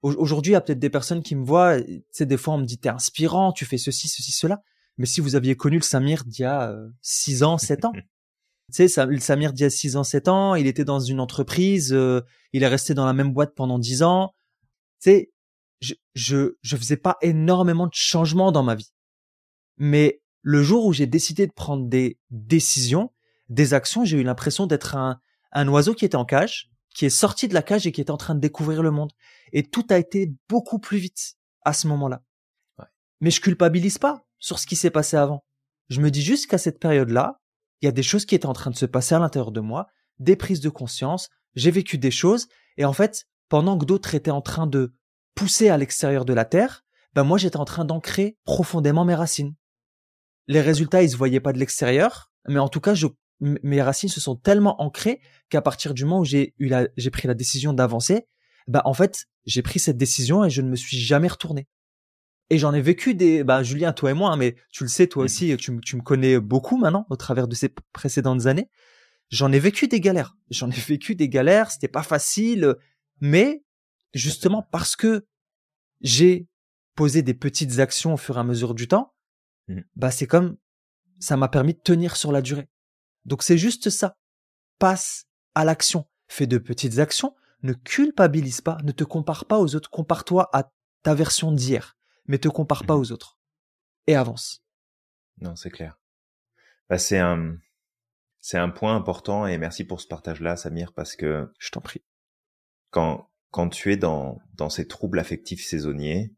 Aujourd'hui, il y a peut-être des personnes qui me voient, tu sais, des fois on me dit t'es inspirant, tu fais ceci, ceci, cela. Mais si vous aviez connu le Samir d'il y a 6 euh, ans, 7 ans, tu sais, Samir d'il y a 6 ans, 7 ans, il était dans une entreprise, euh, il est resté dans la même boîte pendant 10 ans. Tu sais, je, je, je faisais pas énormément de changements dans ma vie. Mais le jour où j'ai décidé de prendre des décisions, des actions, j'ai eu l'impression d'être un, un oiseau qui était en cage, qui est sorti de la cage et qui était en train de découvrir le monde. Et tout a été beaucoup plus vite. à ce moment-là. Mais je culpabilise pas sur ce qui s'est passé avant. Je me dis juste qu'à cette période-là, il y a des choses qui étaient en train de se passer à l'intérieur de moi, des prises de conscience, j'ai vécu des choses, et en fait, pendant que d'autres étaient en train de pousser à l'extérieur de la Terre, ben moi j'étais en train d'ancrer profondément mes racines. Les résultats, ils se voyaient pas de l'extérieur, mais en tout cas, je, mes racines se sont tellement ancrées qu'à partir du moment où j'ai eu la, j'ai pris la décision d'avancer, bah en fait, j'ai pris cette décision et je ne me suis jamais retourné. Et j'en ai vécu des, bah Julien, toi et moi, hein, mais tu le sais toi mmh. aussi, tu, tu me connais beaucoup maintenant au travers de ces précédentes années. J'en ai vécu des galères. J'en ai vécu des galères. C'était pas facile, mais justement parce que j'ai posé des petites actions au fur et à mesure du temps, mmh. bah c'est comme ça m'a permis de tenir sur la durée. Donc c'est juste ça. Passe à l'action. Fais de petites actions. Ne culpabilise pas. Ne te compare pas aux autres. Compare-toi à ta version d'hier. Mais te compare pas mmh. aux autres. Et avance. Non, c'est clair. Bah, c'est un, c'est un point important et merci pour ce partage-là, Samir, parce que. Je t'en prie. Quand, quand tu es dans, dans ces troubles affectifs saisonniers.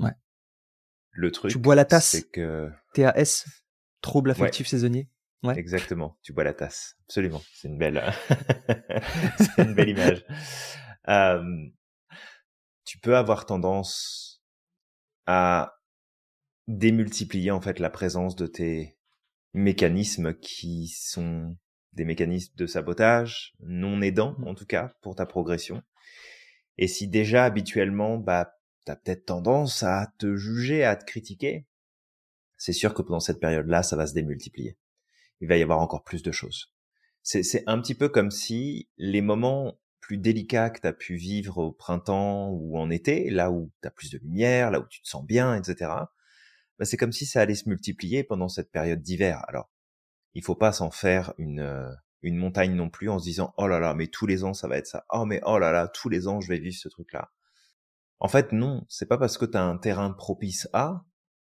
Ouais. Le truc. Tu bois la tasse. C'est que. TAS. Trouble affectif saisonnier. Ouais. Exactement. Tu bois la tasse. Absolument. C'est une belle, c'est une belle image. Euh, tu peux avoir tendance à démultiplier en fait la présence de tes mécanismes qui sont des mécanismes de sabotage non aidants en tout cas pour ta progression. Et si déjà habituellement bah t'as peut-être tendance à te juger, à te critiquer, c'est sûr que pendant cette période-là, ça va se démultiplier. Il va y avoir encore plus de choses. C'est un petit peu comme si les moments plus délicats que tu as pu vivre au printemps ou en été, là où tu as plus de lumière, là où tu te sens bien, etc., bah c'est comme si ça allait se multiplier pendant cette période d'hiver. Alors, il faut pas s'en faire une, euh, une montagne non plus en se disant, oh là là, mais tous les ans, ça va être ça. Oh, mais oh là là, tous les ans, je vais vivre ce truc-là. En fait, non, c'est pas parce que tu as un terrain propice à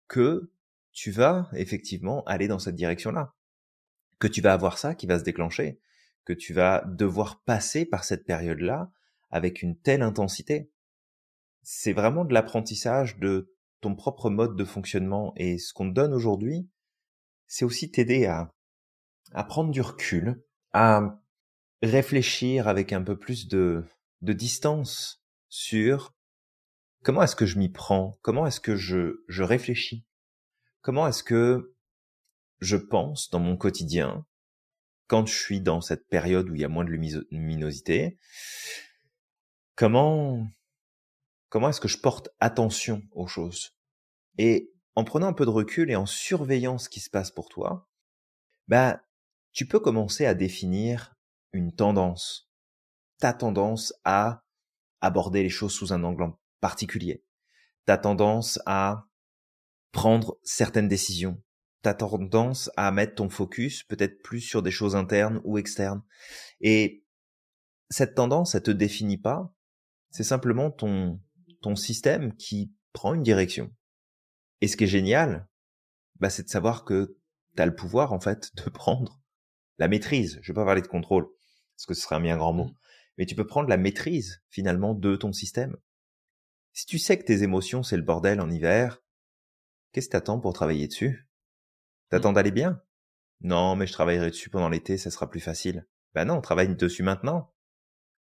que tu vas effectivement aller dans cette direction-là. Que tu vas avoir ça qui va se déclencher, que tu vas devoir passer par cette période-là avec une telle intensité. C'est vraiment de l'apprentissage de ton propre mode de fonctionnement et ce qu'on te donne aujourd'hui, c'est aussi t'aider à, prendre du recul, à réfléchir avec un peu plus de, de distance sur comment est-ce que je m'y prends, comment est-ce que je, je réfléchis comment est-ce que je pense dans mon quotidien quand je suis dans cette période où il y a moins de luminosité Comment comment est-ce que je porte attention aux choses? Et en prenant un peu de recul et en surveillant ce qui se passe pour toi, bah tu peux commencer à définir une tendance. Ta tendance à aborder les choses sous un angle particulier. Ta tendance à prendre certaines décisions. Tu as tendance à mettre ton focus peut-être plus sur des choses internes ou externes. Et cette tendance, ça te définit pas. C'est simplement ton, ton système qui prend une direction. Et ce qui est génial, bah, c'est de savoir que tu as le pouvoir, en fait, de prendre la maîtrise. Je vais pas parler de contrôle, parce que ce serait un bien grand mot. Mmh. Mais tu peux prendre la maîtrise, finalement, de ton système. Si tu sais que tes émotions, c'est le bordel en hiver, Qu'est-ce que t'attends pour travailler dessus? T'attends mmh. d'aller bien? Non, mais je travaillerai dessus pendant l'été, ça sera plus facile. Ben non, travaille dessus maintenant.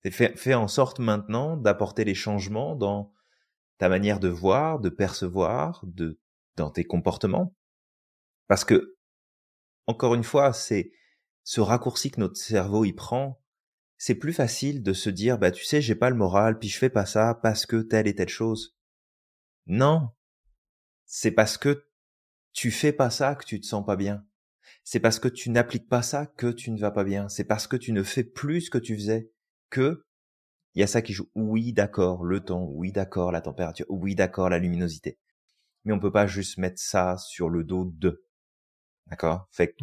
Fais, fais en sorte maintenant d'apporter les changements dans ta manière de voir, de percevoir, de dans tes comportements. Parce que, encore une fois, c'est ce raccourci que notre cerveau y prend. C'est plus facile de se dire, bah tu sais, j'ai pas le moral, puis je fais pas ça parce que telle et telle chose. Non, c'est parce que tu fais pas ça que tu te sens pas bien. C'est parce que tu n'appliques pas ça que tu ne vas pas bien. C'est parce que tu ne fais plus ce que tu faisais que il y a ça qui joue. Oui, d'accord, le temps. Oui, d'accord, la température. Oui, d'accord, la luminosité. Mais on peut pas juste mettre ça sur le dos de. D'accord? Fait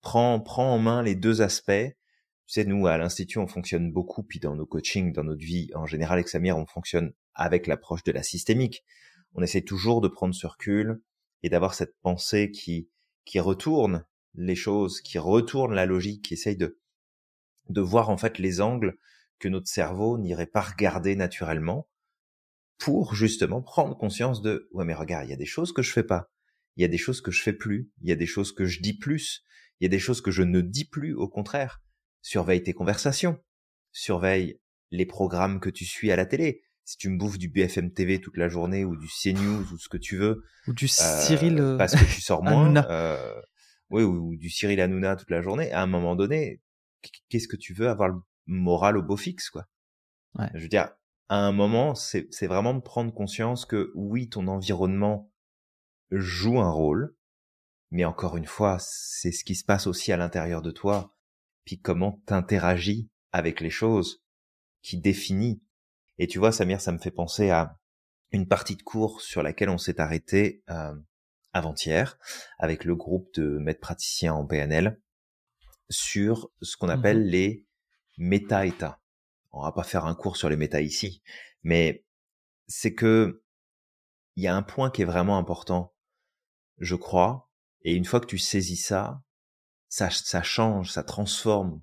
prends, prends en main les deux aspects. Tu sais, nous, à l'Institut, on fonctionne beaucoup, puis dans nos coachings, dans notre vie, en général, avec Samir, on fonctionne avec l'approche de la systémique on essaie toujours de prendre ce recul et d'avoir cette pensée qui, qui retourne les choses, qui retourne la logique, qui essaye de, de voir en fait les angles que notre cerveau n'irait pas regarder naturellement pour justement prendre conscience de ouais mais regarde, il y a des choses que je fais pas, il y a des choses que je fais plus, il y a des choses que je dis plus, il y a des choses que je ne dis plus au contraire. Surveille tes conversations, surveille les programmes que tu suis à la télé. Si tu me bouffes du BFM TV toute la journée ou du CNews ou ce que tu veux, ou du Cyril euh, parce que tu sors moins, euh, oui, ou, du Cyril Hanouna toute la journée, à un moment donné, qu'est-ce que tu veux avoir le moral au beau fixe, quoi? Ouais. Je veux dire, à un moment, c'est vraiment de prendre conscience que oui, ton environnement joue un rôle, mais encore une fois, c'est ce qui se passe aussi à l'intérieur de toi, puis comment t'interagis avec les choses qui définit. Et tu vois, Samir, ça me fait penser à une partie de cours sur laquelle on s'est arrêté euh, avant-hier avec le groupe de maîtres praticiens en PNL sur ce qu'on appelle mmh les méta-états. On va pas faire un cours sur les méta ici, mais c'est que il y a un point qui est vraiment important, je crois, et une fois que tu saisis ça, ça, ça change, ça transforme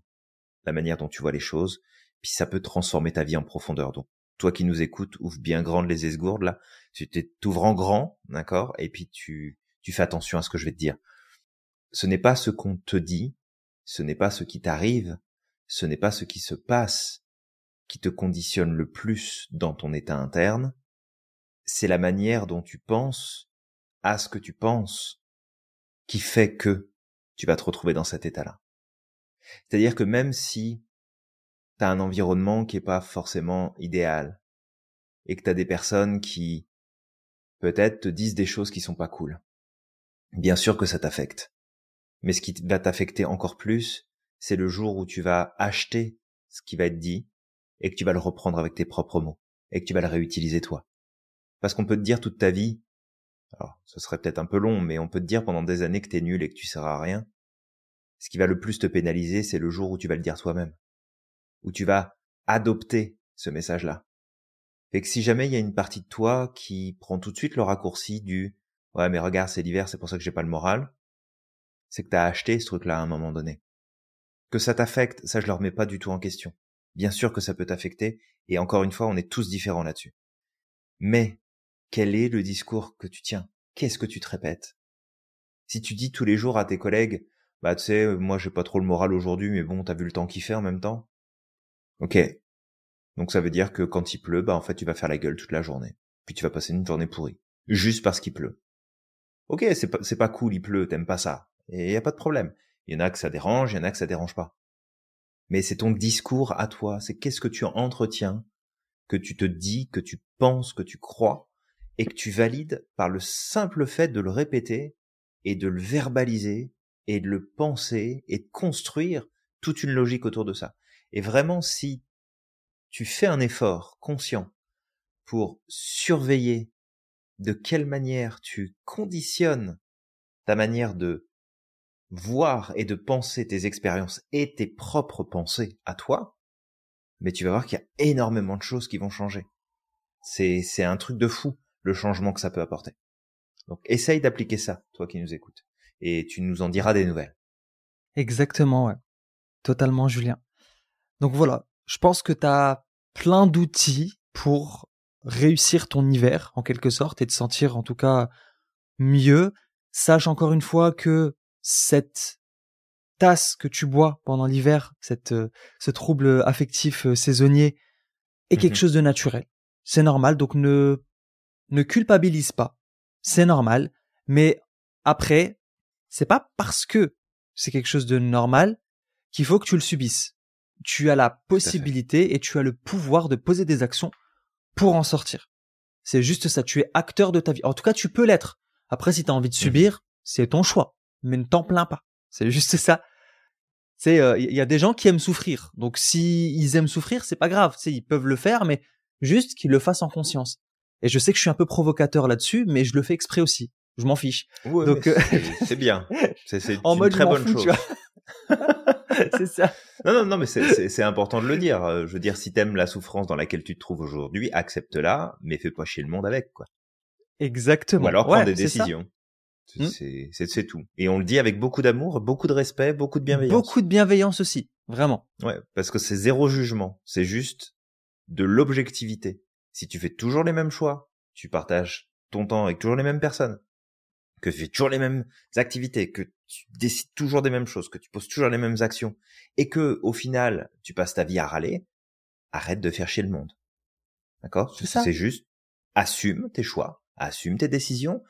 la manière dont tu vois les choses, puis ça peut transformer ta vie en profondeur. Donc, toi qui nous écoutes, ouvre bien grande les esgourdes, là, tu t'ouvres en grand, d'accord, et puis tu, tu fais attention à ce que je vais te dire. Ce n'est pas ce qu'on te dit, ce n'est pas ce qui t'arrive, ce n'est pas ce qui se passe qui te conditionne le plus dans ton état interne, c'est la manière dont tu penses à ce que tu penses qui fait que tu vas te retrouver dans cet état-là. C'est-à-dire que même si tu as un environnement qui est pas forcément idéal et que tu des personnes qui peut-être te disent des choses qui sont pas cool. Bien sûr que ça t'affecte. Mais ce qui va t'affecter encore plus, c'est le jour où tu vas acheter ce qui va être dit et que tu vas le reprendre avec tes propres mots et que tu vas le réutiliser toi. Parce qu'on peut te dire toute ta vie, alors ce serait peut-être un peu long, mais on peut te dire pendant des années que t'es nul et que tu seras à rien. Ce qui va le plus te pénaliser, c'est le jour où tu vas le dire toi-même où tu vas adopter ce message-là. Fait que si jamais il y a une partie de toi qui prend tout de suite le raccourci du ouais mais regarde c'est l'hiver c'est pour ça que j'ai pas le moral, c'est que t'as acheté ce truc-là à un moment donné. Que ça t'affecte, ça je le remets pas du tout en question. Bien sûr que ça peut t'affecter et encore une fois on est tous différents là-dessus. Mais quel est le discours que tu tiens? Qu'est-ce que tu te répètes? Si tu dis tous les jours à tes collègues bah tu sais moi j'ai pas trop le moral aujourd'hui mais bon t'as vu le temps qu'il fait en même temps Ok. Donc ça veut dire que quand il pleut, bah en fait tu vas faire la gueule toute la journée. Puis tu vas passer une journée pourrie. Juste parce qu'il pleut. Ok, c'est pas, c'est pas cool, il pleut, t'aimes pas ça. Et y a pas de problème. Il y en a que ça dérange, il y en a que ça dérange pas. Mais c'est ton discours à toi, c'est qu'est-ce que tu entretiens, que tu te dis, que tu penses, que tu crois, et que tu valides par le simple fait de le répéter, et de le verbaliser, et de le penser, et de construire toute une logique autour de ça. Et vraiment, si tu fais un effort conscient pour surveiller de quelle manière tu conditionnes ta manière de voir et de penser tes expériences et tes propres pensées à toi, mais tu vas voir qu'il y a énormément de choses qui vont changer. C'est, c'est un truc de fou, le changement que ça peut apporter. Donc, essaye d'appliquer ça, toi qui nous écoutes. Et tu nous en diras des nouvelles. Exactement, ouais. Totalement, Julien. Donc voilà, je pense que tu as plein d'outils pour réussir ton hiver en quelque sorte et te sentir en tout cas mieux. Sache encore une fois que cette tasse que tu bois pendant l'hiver, cette euh, ce trouble affectif euh, saisonnier est quelque mmh chose de naturel. C'est normal, donc ne ne culpabilise pas. C'est normal, mais après, c'est pas parce que c'est quelque chose de normal qu'il faut que tu le subisses tu as la possibilité et tu as le pouvoir de poser des actions pour en sortir. C'est juste ça, tu es acteur de ta vie. En tout cas, tu peux l'être. Après, si tu as envie de mmh subir, c'est ton choix, mais ne t'en plains pas. C'est juste ça. C'est il euh, y a des gens qui aiment souffrir. Donc si ils aiment souffrir, c'est pas grave, c'est ils peuvent le faire mais juste qu'ils le fassent en conscience. Et je sais que je suis un peu provocateur là-dessus, mais je le fais exprès aussi. Je m'en fiche. Donc euh, c'est bien. C'est une mode très bonne chose. c'est ça. Non, non, non, mais c'est important de le dire. Euh, je veux dire, si t'aimes la souffrance dans laquelle tu te trouves aujourd'hui, accepte-la, mais fais pas chier le monde avec, quoi. Exactement. Ou alors prends des décisions. Hmm. C'est tout. Et on le dit avec beaucoup d'amour, beaucoup de respect, beaucoup de bienveillance. Beaucoup de bienveillance aussi, vraiment. Ouais, parce que c'est zéro jugement. C'est juste de l'objectivité. si tu fais toujours les mêmes choix, tu partages ton temps avec toujours les mêmes personnes, que tu fais toujours les mêmes activités, que tu décides toujours des mêmes choses, que tu poses toujours les mêmes actions, et que au final tu passes ta vie à râler, arrête de faire chier le monde. D'accord? C'est juste assume tes choix, assume tes décisions.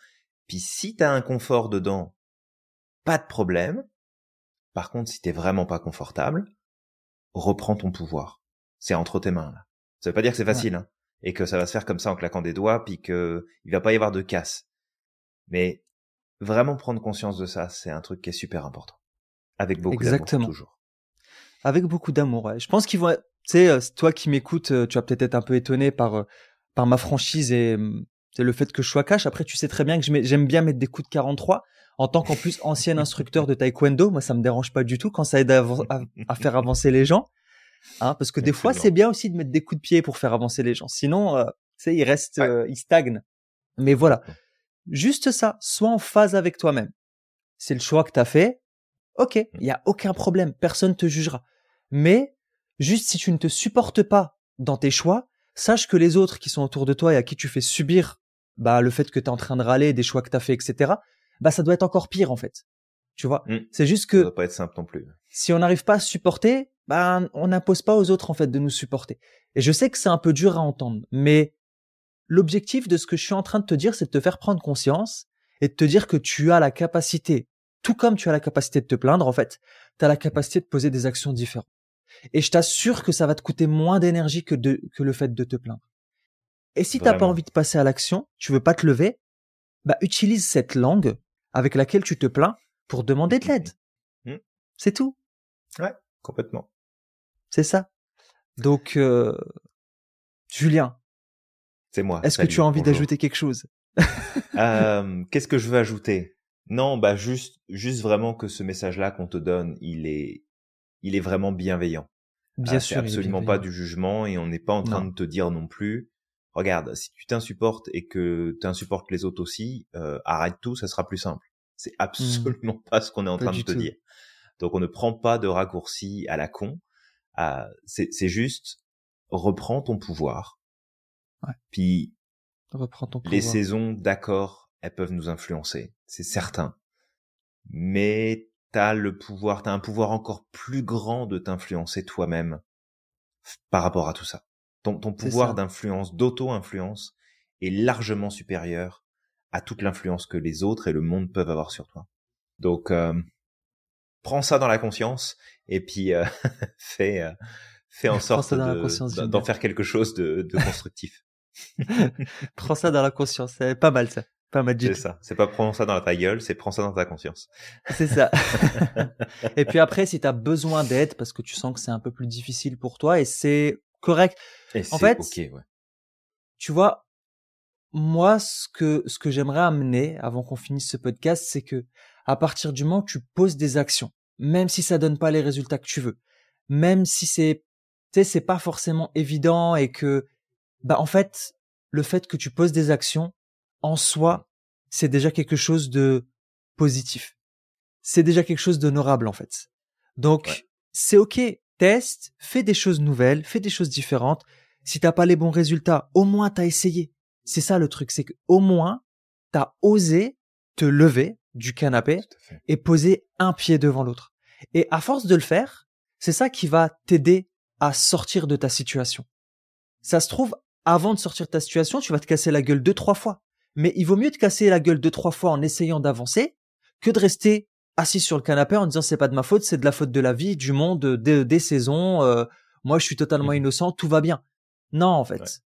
Puis si t'as un confort dedans, pas de problème. Par contre, si t'es vraiment pas confortable, reprends ton pouvoir. C'est entre tes mains là. Ça veut pas dire que c'est facile, hein, et que ça va se faire comme ça en claquant des doigts, puis que il va pas y avoir de casse. Mais vraiment prendre conscience de ça, c'est un truc qui est super important. Avec beaucoup d'amour toujours. Avec beaucoup d'amour. Ouais. Je pense qu'ils vont. Tu sais, euh, toi qui m'écoutes, euh, tu vas peut-être être un peu étonné par euh, par ma franchise et c'est le fait que je sois cash. Après, tu sais très bien que j'aime bien mettre des coups de 43. En tant qu'en plus ancien instructeur de taekwondo, moi ça me dérange pas du tout quand ça aide à, à, faire avancer les gens. Hein, parce que des fois c'est bien aussi de mettre des coups de pied pour faire avancer les gens. Sinon, euh, tu sais, ils restent, euh, ils stagnent. Mais voilà, juste ça, sois en phase avec toi-même. C'est le choix que t'as fait. Ok, il y a aucun problème, personne te jugera. Mais juste si tu ne te supportes pas dans tes choix, sache que les autres qui sont autour de toi et à qui tu fais subir bah le fait que tu es en train de râler des choix que tu as fait etc bah ça doit être encore pire en fait tu vois? Mmh. c'est juste que ça doit pas être simple non plus si on n'arrive pas à supporter bah on n'impose pas aux autres en fait de nous supporter et je sais que c'est un peu dur à entendre mais l'objectif de ce que je suis en train de te dire c'est de te faire prendre conscience et de te dire que tu as la capacité tout comme tu as la capacité de te plaindre en fait tu as la capacité de poser des actions différentes et je t'assure que ça va te coûter moins d'énergie que, de, que le fait de te plaindre. Et si t'as pas envie de passer à l'action, tu veux pas te lever, bah utilise cette langue avec laquelle tu te plains pour demander de l'aide. Mmh. C'est tout. Ouais, complètement. C'est ça. Donc, euh, Julien. C'est moi. Est-ce que tu as envie d'ajouter quelque chose? Euh, Qu'est-ce que je veux ajouter? Non, bah juste, juste vraiment que ce message-là qu'on te donne, il est, il est vraiment bienveillant. Bien ah, sûr, absolument pas du jugement et on n'est pas en train de te dire non plus. Regarde, si tu t'insupportes et que tu insupportes les autres aussi, euh, arrête tout, ça sera plus simple. C'est mmh. absolument pas ce qu'on est en train de te dire. Donc on ne prend pas de raccourci à la con. Euh, c'est juste reprends ton pouvoir. Ouais. Puis reprends ton pouvoir. les saisons, d'accord, elles peuvent nous influencer, c'est certain. Mais t'as le pouvoir, t'as un pouvoir encore plus grand de t'influencer toi-même par rapport à tout ça. Ton, ton pouvoir d'influence, d'auto-influence est largement supérieur à toute l'influence que les autres et le monde peuvent avoir sur toi. Donc, euh, prends ça dans la conscience et puis euh, fais, euh, fais en sorte d'en faire quelque chose de, de constructif. prends ça dans la conscience, c'est pas mal ça. Pas C'est ça. C'est pas prends ça dans ta gueule, c'est prends ça dans ta conscience. C'est ça. et puis après, si tu as besoin d'aide parce que tu sens que c'est un peu plus difficile pour toi et c'est correct. Et en fait, ouais. tu vois, moi, ce que, ce que j'aimerais amener avant qu'on finisse ce podcast, c'est que à partir du moment où tu poses des actions, même si ça donne pas les résultats que tu veux, même si c'est, tu sais, c'est pas forcément évident et que, bah, en fait, le fait que tu poses des actions, en soi, c'est déjà quelque chose de positif. C'est déjà quelque chose d'honorable en fait. Donc c'est ok, teste, fais des choses nouvelles, fais des choses différentes. Si t'as pas les bons résultats, au moins t'as essayé. C'est ça le truc, c'est qu'au moins t'as osé te lever du canapé et poser un pied devant l'autre. Et à force de le faire, c'est ça qui va t'aider à sortir de ta situation. Ça se trouve, avant de sortir de ta situation, tu vas te casser la gueule deux, trois fois mais il vaut mieux te casser la gueule deux trois fois en essayant d'avancer que de rester assis sur le canapé en disant c'est pas de ma faute, c'est de la faute de la vie, du monde, des, saisons. Euh, moi, je suis totalement mmh innocent, tout va bien. Non, en fait,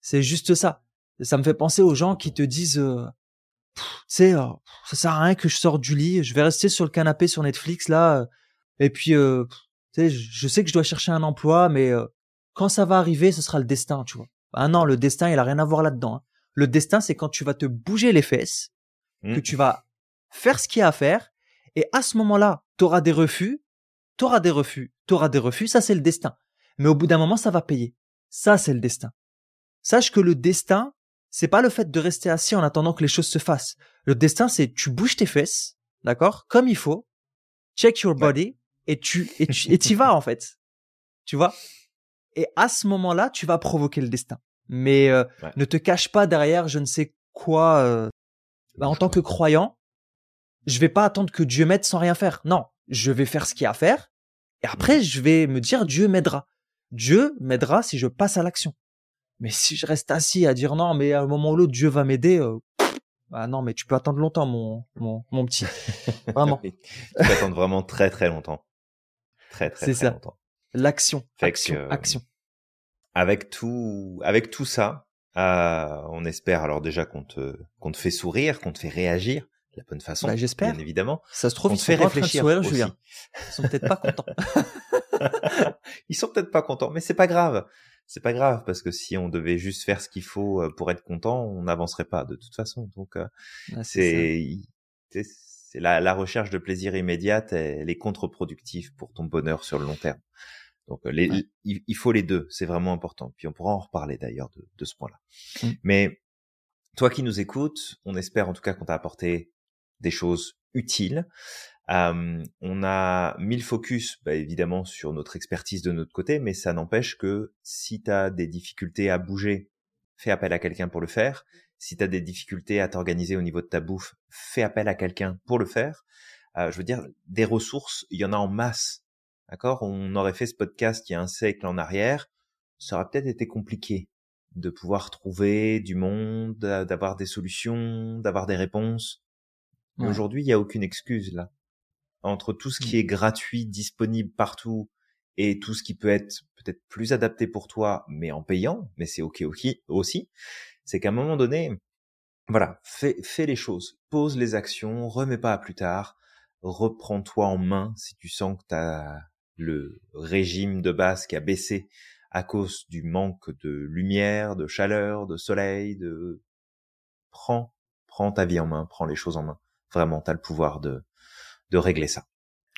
c'est juste ça. Ça me fait penser aux gens qui te disent, euh, tu sais, euh, ça sert à rien que je sorte du lit, je vais rester sur le canapé sur Netflix là, et puis, tu sais, je sais que je dois chercher un emploi, mais quand ça va arriver, ce sera le destin, tu vois. Ah non, le destin, il a rien à voir là-dedans. Hein. Le destin, c'est quand tu vas te bouger les fesses, que mmh. tu vas faire ce qu'il y a à faire, et à ce moment-là, tu auras des refus, tu auras des refus, tu auras des refus, ça c'est le destin. Mais au bout d'un moment, ça va payer. Ça, c'est le destin. Sache que le destin, c'est pas le fait de rester assis en attendant que les choses se fassent. Le destin, c'est tu bouges tes fesses, d'accord, comme il faut, check your body, et tu et tu et vas en fait. Tu vois? Et à ce moment-là, tu vas provoquer le destin. Mais euh, ne te cache pas derrière je ne sais quoi. Euh, bah, en tant que croyant, je vais pas attendre que Dieu m'aide sans rien faire. Non, je vais faire ce qu'il y a à faire. Et après, je vais me dire Dieu m'aidera. Dieu m'aidera si je passe à l'action. Mais si je reste assis à dire non, mais à un moment ou l'autre, Dieu va m'aider, euh, ah non, mais tu peux attendre longtemps, mon, mon, mon petit. Vraiment. tu peux attendre vraiment très très longtemps. Très très, très ça. longtemps. L'action. Action, action. Avec tout, avec tout ça, euh, on espère alors déjà qu'on te, qu'on te fait sourire, qu'on te fait réagir de la bonne façon. Bah, j'espère. Bien évidemment. Ça se trouve, ils sont fait réfléchir. Sourire, Julien. Ils sont peut-être pas contents. ils sont peut-être pas contents, mais c'est pas grave c'est pas grave parce que si on devait juste faire ce qu'il faut euh, pour être content, on n'avancerait pas de toute façon. Donc euh, c'est c'est la, la, recherche de plaisir immédiate, elle est contre-productive pour ton bonheur sur le long terme. Donc euh, il, faut les deux, c'est vraiment important. Puis on pourra en reparler d'ailleurs de, de, ce point-là. Mmh. Mais toi qui nous écoutes, on espère en tout cas qu'on t'a apporté des choses utiles on a mis le focus, bah, évidemment, sur notre expertise de notre côté, mais ça n'empêche que si tu as des difficultés à bouger, fais appel à quelqu'un pour le faire. Si tu as des difficultés à t'organiser au niveau de ta bouffe, fais appel à quelqu'un pour le faire. Euh, je veux dire, des ressources, il y en a en masse. D'accord? On aurait fait ce podcast il y a un siècle en arrière, ça aurait peut-être été compliqué de pouvoir trouver du monde, d'avoir des solutions, d'avoir des réponses. Aujourd'hui, il n'y a aucune excuse là entre tout ce qui mmh. est gratuit, disponible partout, et tout ce qui peut être peut-être plus adapté pour toi, mais en payant, mais c'est ok aussi, c'est qu'à un moment donné, voilà, fais, fais les choses, pose les actions, remets pas à plus tard, reprends-toi en main si tu sens que tu as le régime de base qui a baissé à cause du manque de lumière, de chaleur, de soleil, de prends, prends ta vie en main, prends les choses en main. Vraiment, tu as le pouvoir de de régler ça.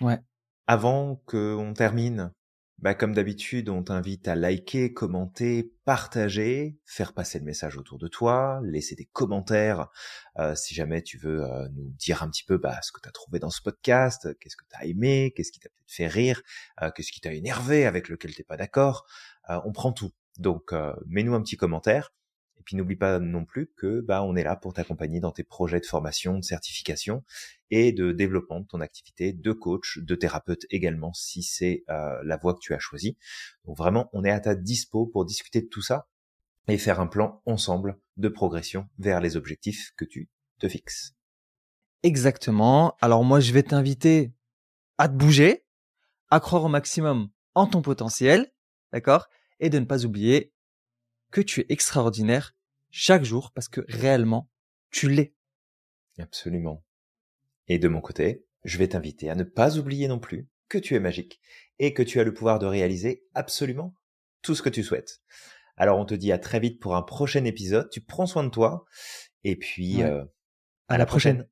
Ouais. Avant qu'on termine, bah comme d'habitude, on t'invite à liker, commenter, partager, faire passer le message autour de toi, laisser des commentaires euh, si jamais tu veux euh, nous dire un petit peu bah, ce que tu as trouvé dans ce podcast, qu'est-ce que tu as aimé, qu'est-ce qui t'a peut-être fait rire, euh, qu'est-ce qui t'a énervé, avec lequel t'es pas d'accord. on prend tout. Donc, mets-nous un petit commentaire. Et puis n'oublie pas non plus que bah on est là pour t'accompagner dans tes projets de formation, de certification et de développement de ton activité de coach, de thérapeute également si c'est euh, la voie que tu as choisie. Donc vraiment, on est à ta dispo pour discuter de tout ça et faire un plan ensemble de progression vers les objectifs que tu te fixes. Exactement. Alors moi, je vais t'inviter à te bouger, à croire au maximum en ton potentiel, d'accord? Et de ne pas oublier que tu es extraordinaire chaque jour parce que réellement, tu l'es. Absolument. Et de mon côté, je vais t'inviter à ne pas oublier non plus que tu es magique et que tu as le pouvoir de réaliser absolument tout ce que tu souhaites. Alors on te dit à très vite pour un prochain épisode, tu prends soin de toi et puis euh, à, la prochaine.